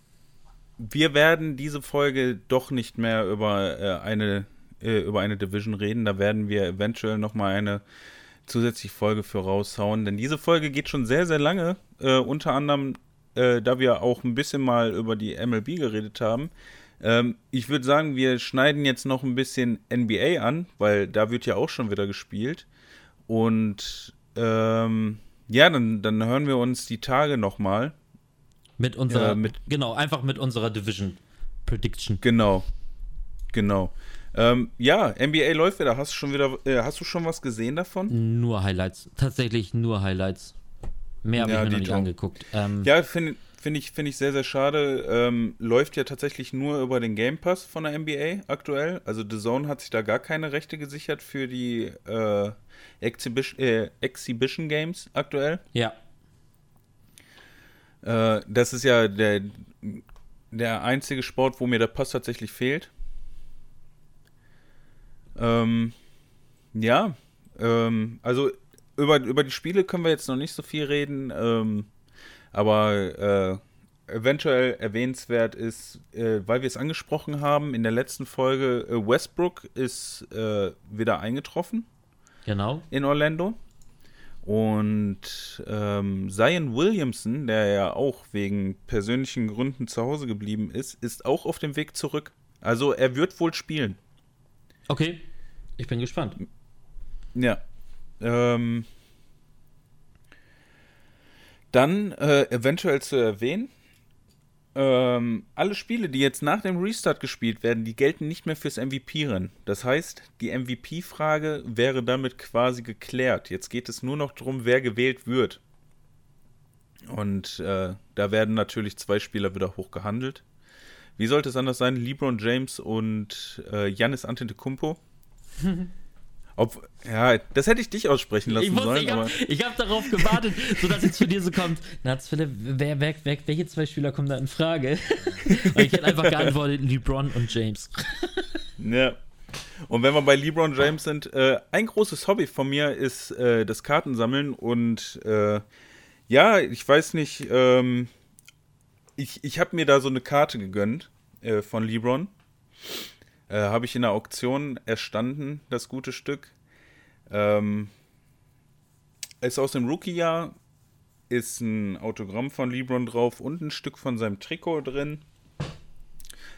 A: wir werden diese Folge doch nicht mehr über äh, eine äh, über eine Division reden. Da werden wir eventuell nochmal eine zusätzliche Folge für raushauen. Denn diese Folge geht schon sehr, sehr lange. Äh, unter anderem, äh, da wir auch ein bisschen mal über die MLB geredet haben. Ähm, ich würde sagen, wir schneiden jetzt noch ein bisschen NBA an, weil da wird ja auch schon wieder gespielt. Und ähm, ja, dann, dann hören wir uns die Tage nochmal.
B: Mit unserer, äh, mit, genau, einfach mit unserer Division Prediction.
A: Genau, genau. Ähm, ja, NBA läuft wieder. Hast du schon wieder, äh, hast du schon was gesehen davon?
B: Nur Highlights. Tatsächlich nur Highlights. Mehr habe ja, ich mir noch nicht angeguckt.
A: Ähm, ja, finde find ich, find ich sehr, sehr schade. Ähm, läuft ja tatsächlich nur über den Game Pass von der NBA aktuell. Also The Zone hat sich da gar keine Rechte gesichert für die äh, Exhibition, äh, Exhibition Games aktuell.
B: Ja.
A: Äh, das ist ja der der einzige Sport, wo mir der Pass tatsächlich fehlt. Ähm, ja, ähm, also über, über die Spiele können wir jetzt noch nicht so viel reden, ähm, aber äh, eventuell erwähnenswert ist, äh, weil wir es angesprochen haben in der letzten Folge, äh, Westbrook ist äh, wieder eingetroffen.
B: Genau.
A: In Orlando. Und ähm, Zion Williamson, der ja auch wegen persönlichen Gründen zu Hause geblieben ist, ist auch auf dem Weg zurück. Also er wird wohl spielen.
B: Okay, ich bin gespannt.
A: Ja. Ähm, dann äh, eventuell zu erwähnen, ähm, alle Spiele, die jetzt nach dem Restart gespielt werden, die gelten nicht mehr fürs MVP-Rennen. Das heißt, die MVP-Frage wäre damit quasi geklärt. Jetzt geht es nur noch darum, wer gewählt wird. Und äh, da werden natürlich zwei Spieler wieder hochgehandelt. Wie sollte es anders sein? LeBron James und äh, Giannis Antetokounmpo. Ob, ja, das hätte ich dich aussprechen lassen
B: ich wusste,
A: sollen.
B: Ich habe hab darauf gewartet, sodass jetzt von dir so kommt. Na, Philipp, wer, wer, wer, welche zwei Spieler kommen da in Frage? Und ich hätte einfach geantwortet, LeBron und James.
A: Ja. Und wenn wir bei LeBron James sind, äh, ein großes Hobby von mir ist äh, das Kartensammeln und äh, ja, ich weiß nicht, ähm, ich, ich habe mir da so eine Karte gegönnt äh, von LeBron. Äh, Habe ich in der Auktion erstanden, das gute Stück. Ähm, ist aus dem Rookie-Jahr, ist ein Autogramm von LeBron drauf und ein Stück von seinem Trikot drin.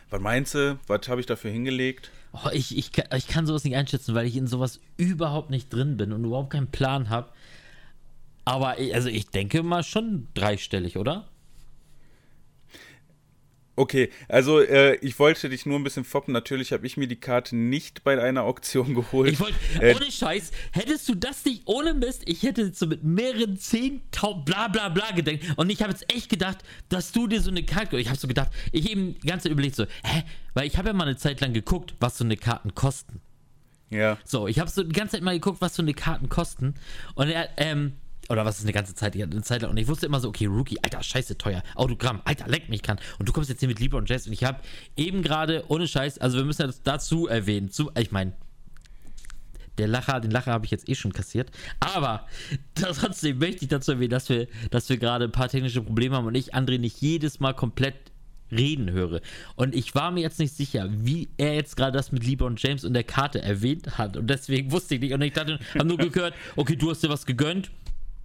A: Was meinst du? Was habe ich dafür hingelegt?
B: Oh, ich, ich, ich kann sowas nicht einschätzen, weil ich in sowas überhaupt nicht drin bin und überhaupt keinen Plan habe. Aber ich, also ich denke mal schon dreistellig, oder?
A: Okay, also äh, ich wollte dich nur ein bisschen foppen. Natürlich habe ich mir die Karte nicht bei einer Auktion geholt.
B: Ich wollte, äh, ohne Scheiß, hättest du das nicht ohne Mist, ich hätte jetzt so mit mehreren zehntausend bla bla bla gedenkt. Und ich habe jetzt echt gedacht, dass du dir so eine Karte, ich habe so gedacht, ich eben die ganze Zeit überlegt so, hä? Weil ich habe ja mal eine Zeit lang geguckt, was so eine Karten kosten.
A: Ja.
B: So, ich habe so die ganze Zeit mal geguckt, was so eine Karten kosten. Und er, ähm, oder was ist eine ganze Zeit, eine Zeit lang. Und ich wusste immer so, okay, Rookie, Alter, scheiße teuer. Autogramm, Alter, leck mich kann. Und du kommst jetzt hier mit und Jazz. Und ich habe eben gerade, ohne Scheiß, also wir müssen das dazu erwähnen. Zu, ich meine, der Lacher, den Lacher habe ich jetzt eh schon kassiert. Aber trotzdem möchte ich dazu erwähnen, dass wir, dass wir gerade ein paar technische Probleme haben und ich André nicht jedes Mal komplett reden höre. Und ich war mir jetzt nicht sicher, wie er jetzt gerade das mit Lieber und James und der Karte erwähnt hat. Und deswegen wusste ich nicht. Und ich dachte, habe nur gehört, okay, du hast dir was gegönnt.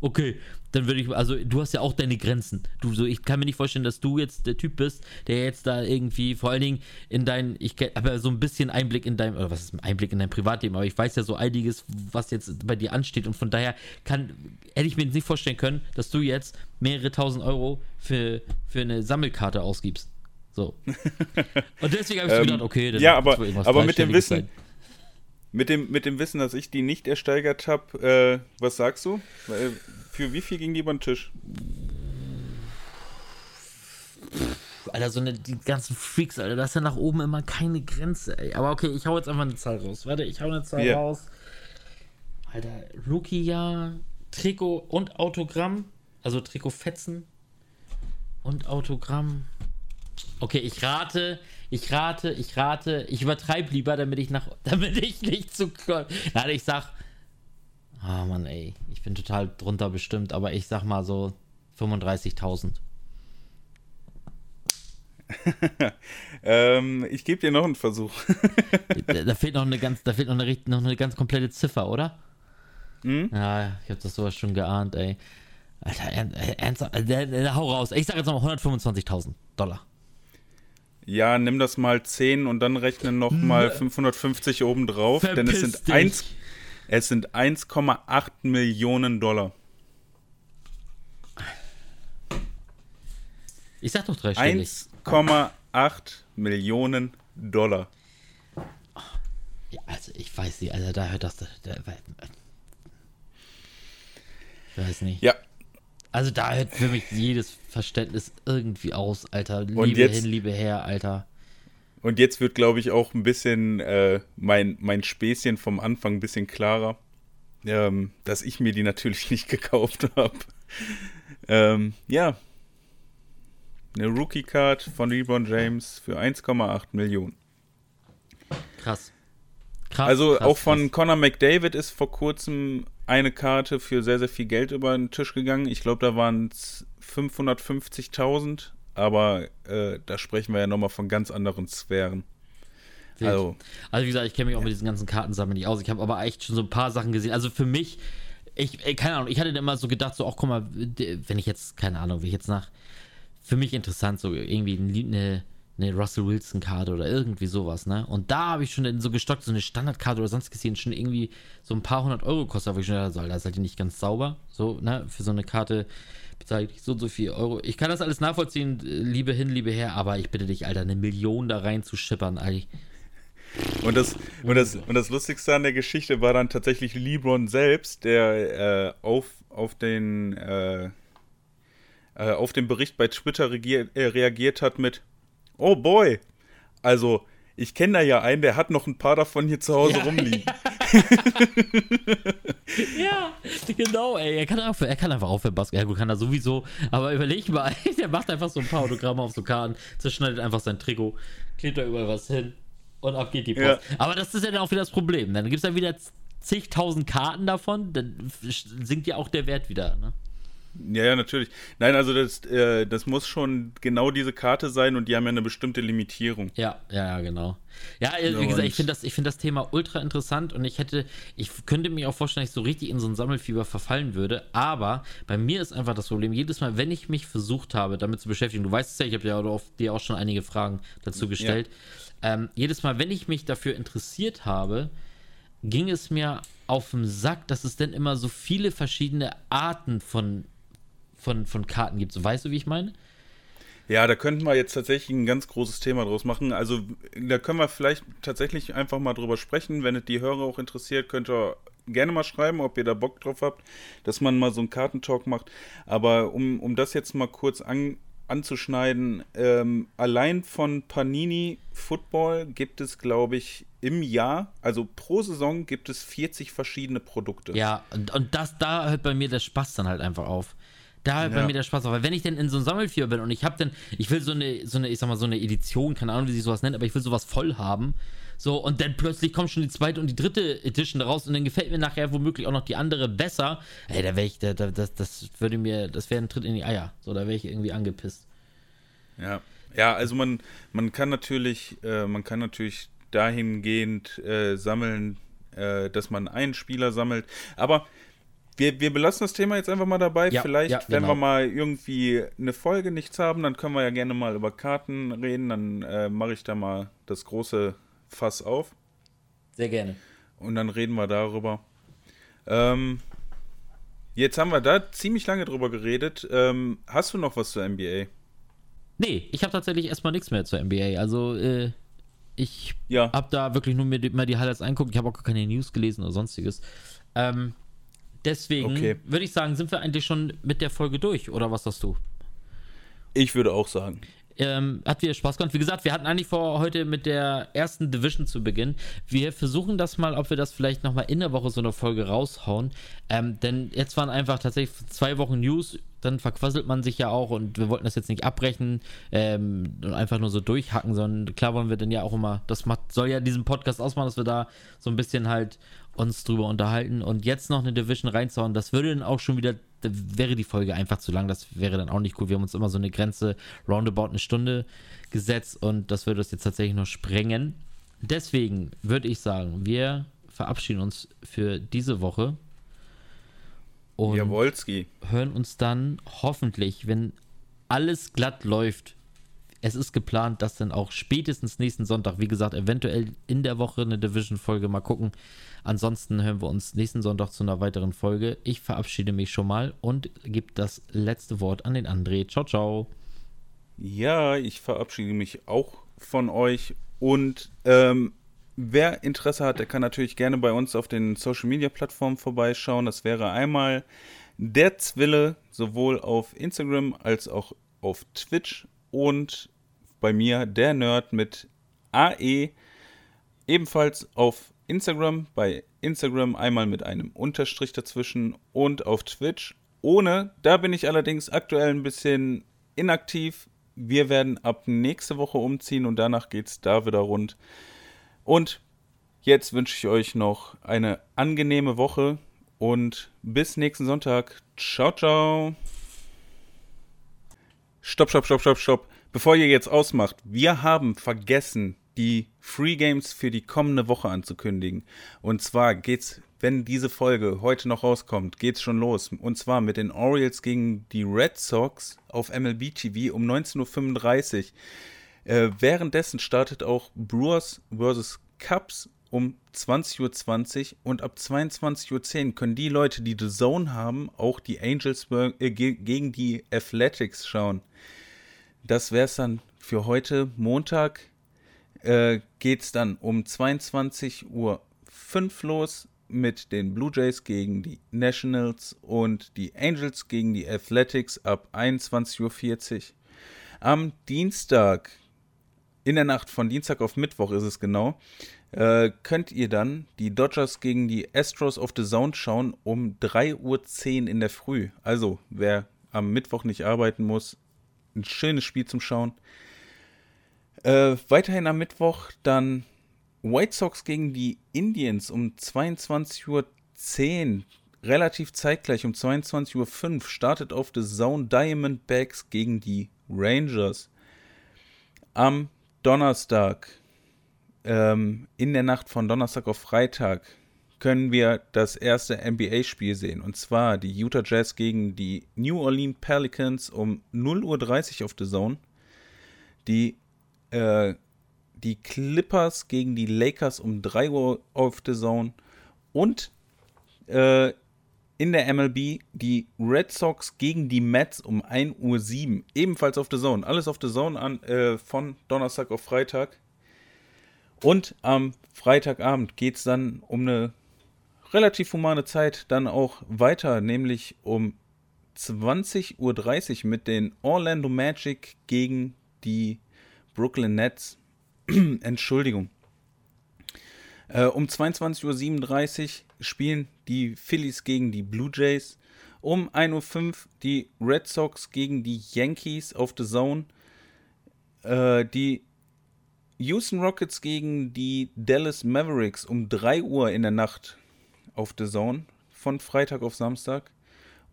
B: Okay, dann würde ich, also du hast ja auch deine Grenzen. Du so, ich kann mir nicht vorstellen, dass du jetzt der Typ bist, der jetzt da irgendwie, vor allen Dingen in dein, ich habe ja so ein bisschen Einblick in dein, oder was ist ein Einblick in dein Privatleben, aber ich weiß ja so einiges, was jetzt bei dir ansteht und von daher kann, hätte ich mir nicht vorstellen können, dass du jetzt mehrere tausend Euro für, für eine Sammelkarte ausgibst. So. Und deswegen habe ich
A: Ähm,
B: gedacht, okay, dann
A: ja, aber- aber mit dem Wissen-
B: sein.
A: Mit dem, mit dem Wissen, dass ich die nicht ersteigert habe, äh, was sagst du? Für wie viel ging die über den Tisch?
B: Alter, so eine, die ganzen Freaks, Alter, da ist ja nach oben immer keine Grenze, ey. Aber okay, ich hau jetzt einfach eine Zahl raus. Warte, ich hau eine Zahl
A: Ja.
B: raus. Alter, Rookie-Jahr, Trikot und Autogramm. Also Trikotfetzen und Autogramm. Okay, ich rate, ich rate, ich rate, ich übertreibe lieber, damit ich nach, damit ich nicht zu. Nein, ich sag. Ah, Mann, ey. Ich bin total drunter bestimmt, aber ich sag mal so 35.000.
A: ähm, ich gebe dir noch einen Versuch.
B: da, da fehlt noch eine ganz, da fehlt noch eine, noch eine ganz komplette Ziffer, oder?
A: Hm?
B: Ja, ich hab das sowas schon geahnt, ey. Alter, ern- ernsthaft, hau raus. Ich sag jetzt nochmal 125.000 Dollar.
A: Ja, nimm das mal 10 und dann rechne noch mal 550 obendrauf, denn es
B: Verpiss
A: sind,
B: dich.
A: eins, es sind 1,8 Millionen Dollar.
B: Ich sag doch dreistellig.
A: 1,8 Millionen Dollar.
B: Ja, also ich weiß nicht, also da hört das. Da, da, ich weiß nicht.
A: Ja,
B: Also da hört für mich jedes Verständnis irgendwie aus, Alter. Liebe
A: Und jetzt-
B: hin, liebe her, Alter.
A: und jetzt wird, glaube ich, auch ein bisschen äh, mein, mein Späßchen vom Anfang ein bisschen klarer, ähm, dass ich mir die natürlich nicht gekauft habe. Ähm, ja. Eine Rookie-Card von LeBron James für 1,8 Millionen.
B: Krass. Krass,
A: also
B: krass,
A: auch von
B: krass.
A: Conor McDavid ist vor kurzem eine Karte für sehr, sehr viel Geld über den Tisch gegangen. Ich glaube, da waren es 550.000, aber äh, da sprechen wir ja nochmal von ganz anderen Sphären. Also,
B: Also wie gesagt, ich kenne mich auch mit diesen ganzen Kartensammeln nicht aus. Ich habe aber echt schon so ein paar Sachen gesehen. Also für mich, ich, ey, keine Ahnung, ich hatte immer so gedacht, so, ach guck mal, wenn ich jetzt, keine Ahnung, wie ich jetzt nach, für mich interessant, so irgendwie eine, eine Russell Wilson-Karte oder irgendwie sowas, ne? Und da habe ich schon so gestockt, so eine Standardkarte oder sonst gesehen, schon irgendwie so ein paar hundert Euro kostet, aber ich schon gedacht, so, ist halt nicht ganz sauber, so, ne? Für so eine Karte bezahle ich so und so viel Euro. Ich kann das alles nachvollziehen, liebe hin, liebe her, aber ich bitte dich, Alter, eine Million da rein zu schippern, Alter.
A: Und das, und, das, und das Lustigste an der Geschichte war dann tatsächlich LeBron selbst, der äh, auf, auf, den, äh, äh, auf den Bericht bei Twitter äh, reagiert hat mit Oh boy, also ich kenne da ja einen, der hat noch ein paar davon hier zu Hause
B: Ja.
A: rumliegen.
B: Ja, genau, ey. Er kann, auch, er kann einfach aufhören, Basketball. Ja, gut, kann er sowieso. Aber überleg mal, der macht einfach so ein paar Autogramme auf so Karten, zerschneidet einfach sein Trikot, klebt da überall was hin und ab geht die Post.
A: Ja.
B: Aber das ist ja dann auch wieder das Problem. Dann gibt es dann wieder zigtausend Karten davon, dann sinkt ja auch der Wert wieder. Ne?
A: Ja, ja, natürlich. Nein, also das, äh, das muss schon genau diese Karte sein und die haben ja eine bestimmte Limitierung.
B: Ja, ja, ja, genau. Ja, äh,
A: Ja,
B: wie gesagt, ich finde das, ich find das Thema ultra interessant und ich hätte, ich könnte mir auch vorstellen, dass ich so richtig in so ein Sammelfieber verfallen würde. Aber bei mir ist einfach das Problem, jedes Mal, wenn ich mich versucht habe, damit zu beschäftigen, du weißt es ja, ich habe ja auch dir auch schon einige Fragen dazu gestellt. Ähm, jedes Mal, wenn ich mich dafür interessiert habe, ging es mir auf den Sack, dass es denn immer so viele verschiedene Arten von, von, von Karten gibt. Weißt du, wie ich meine?
A: Ja, da könnten wir jetzt tatsächlich ein ganz großes Thema draus machen. Also da können wir vielleicht tatsächlich einfach mal drüber sprechen. Wenn es die Hörer auch interessiert, könnt ihr gerne mal schreiben, ob ihr da Bock drauf habt, dass man mal so einen Kartentalk macht. Aber um, um das jetzt mal kurz an, anzuschneiden, ähm, allein von Panini Football gibt es, glaube ich, im Jahr, also pro Saison gibt es 40 verschiedene Produkte.
B: Ja, und, und das, da hört bei mir der Spaß dann halt einfach auf. Da hört bei
A: Ja.
B: mir der Spaß auf. Weil wenn ich denn in so einem Sammelfieber bin und ich habe dann, ich will so eine, so eine, ich sag mal, so eine Edition, keine Ahnung, wie sich sowas nennt, aber ich will sowas voll haben. So, und dann plötzlich kommt schon die zweite und die dritte Edition raus und dann gefällt mir nachher womöglich auch noch die andere besser. Ey, da wäre ich, da, da, das, das würde mir, das wäre ein Tritt in die Eier. So, da wäre ich irgendwie angepisst.
A: Ja, ja also man, man kann natürlich, äh, man kann natürlich dahingehend äh, sammeln, äh, dass man einen Spieler sammelt. Aber wir, wir belassen das Thema jetzt einfach mal dabei.
B: Ja,
A: Vielleicht,
B: ja,
A: wenn
B: genau.
A: wir mal irgendwie eine Folge nichts haben, dann können wir ja gerne mal über Karten reden. Dann äh, mache ich da mal das große Fass auf
B: Sehr gerne.
A: und dann reden wir darüber. Ähm, jetzt haben wir da ziemlich lange drüber geredet. Ähm, hast du noch was zur NBA?
B: Nee, ich habe tatsächlich erstmal nichts mehr zur NBA. Also, äh, ich
A: Ja.
B: hab da wirklich nur mir die, mal die Highlights angucken. Ich habe auch gar keine News gelesen oder sonstiges. Ähm, deswegen
A: Okay.
B: würde ich sagen, sind wir eigentlich schon mit der Folge durch, oder was sagst du?
A: Ich würde auch sagen.
B: Ähm, hat wieder Spaß gemacht. Wie gesagt, wir hatten eigentlich vor, heute mit der ersten Division zu beginnen. Wir versuchen das mal, ob wir das vielleicht nochmal in der Woche so eine Folge raushauen. Ähm, denn jetzt waren einfach tatsächlich zwei Wochen News, dann verquasselt man sich ja auch und wir wollten das jetzt nicht abbrechen ähm, und einfach nur so durchhacken, sondern klar wollen wir dann ja auch immer, das macht, soll ja diesen Podcast ausmachen, dass wir da so ein bisschen halt uns drüber unterhalten und jetzt noch eine Division reinzuhauen, das würde dann auch schon wieder, wäre die Folge einfach zu lang, das wäre dann auch nicht cool. Wir haben uns immer so eine Grenze roundabout eine Stunde gesetzt und das würde das jetzt tatsächlich noch sprengen. Deswegen würde ich sagen, wir verabschieden uns für diese Woche und
A: Jawolski.
B: hören uns dann hoffentlich, wenn alles glatt läuft. Es ist geplant, dass dann auch spätestens nächsten Sonntag, wie gesagt, eventuell in der Woche eine Division-Folge mal gucken. Ansonsten hören wir uns nächsten Sonntag zu einer weiteren Folge. Ich verabschiede mich schon mal und gebe das letzte Wort an den André. Ciao, ciao.
A: Ja, ich verabschiede mich auch von euch und ähm, wer Interesse hat, der kann natürlich gerne bei uns auf den Social Media Plattformen vorbeischauen. Das wäre einmal der Zwille, sowohl auf Instagram als auch auf Twitch und bei mir der Nerd mit AE, ebenfalls auf Instagram, bei Instagram einmal mit einem Unterstrich dazwischen und auf Twitch ohne. Da bin ich allerdings aktuell ein bisschen inaktiv. wir werden ab nächste Woche umziehen und danach geht es da wieder rund. Und jetzt wünsche ich euch noch eine angenehme Woche und bis nächsten Sonntag. Ciao, ciao. Stopp, stopp, stopp, stopp, stopp. Bevor ihr jetzt ausmacht, wir haben vergessen, die Free Games für die kommende Woche anzukündigen. Und zwar geht's, wenn diese Folge heute noch rauskommt, geht's schon los. Und zwar mit den Orioles gegen die Red Sox auf MLB TV um 19.35 Uhr. Äh, währenddessen startet auch Brewers vs. Cubs um 20.20 Uhr und ab 22.10 Uhr können die Leute, die The Zone haben, auch die Angels äh, gegen die Athletics schauen. Das wäre es dann für heute, Montag äh, geht es dann um 22.05 Uhr los mit den Blue Jays gegen die Nationals und die Angels gegen die Athletics ab 21.40 Uhr. Am Dienstag, in der Nacht von Dienstag auf Mittwoch ist es genau, äh, könnt ihr dann die Dodgers gegen die Astros of the Zone schauen um 3.10 Uhr in der Früh. Also, wer am Mittwoch nicht arbeiten muss, ein schönes Spiel zum Schauen. Äh, weiterhin am Mittwoch dann White Sox gegen die Indians um 22.10 Uhr. Relativ zeitgleich um 22.05 Uhr startet auf The Zone Diamondbacks gegen die Rangers. Am Donnerstag, ähm, in der Nacht von Donnerstag auf Freitag, können wir das erste NBA-Spiel sehen. Und zwar die Utah Jazz gegen die New Orleans Pelicans um 0.30 Uhr auf The Zone. Die äh, die Clippers gegen die Lakers um 3 Uhr auf The Zone und äh, in der MLB die Red Sox gegen die Mets um 1.07 Uhr, ebenfalls auf The Zone. Alles auf The Zone an, äh, von Donnerstag auf Freitag. Und am Freitagabend geht es dann um eine relativ humane Zeit dann auch weiter, nämlich um 20.30 Uhr mit den Orlando Magic gegen die Brooklyn Nets. Entschuldigung. Äh, um 22.37 Uhr spielen die Phillies gegen die Blue Jays. Um 1.05 Uhr die Red Sox gegen die Yankees auf The Zone. Äh, die Houston Rockets gegen die Dallas Mavericks um 3 Uhr in der Nacht auf The Zone von Freitag auf Samstag.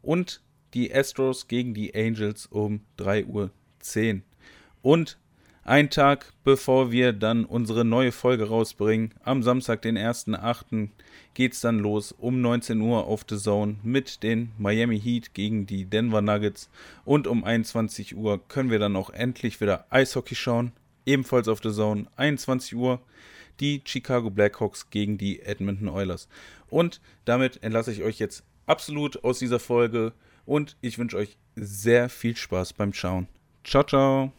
A: Und die Astros gegen die Angels um 3.10 Uhr. Und ein Tag bevor wir dann unsere neue Folge rausbringen, am Samstag, den 1.8., geht es dann los um 19 Uhr auf The Zone mit den Miami Heat gegen die Denver Nuggets. Und um 21 Uhr können wir dann auch endlich wieder Eishockey schauen, ebenfalls auf The Zone. 21 Uhr die Chicago Blackhawks gegen die Edmonton Oilers. Und damit entlasse ich euch jetzt absolut aus dieser Folge und ich wünsche euch sehr viel Spaß beim Schauen. Ciao, ciao.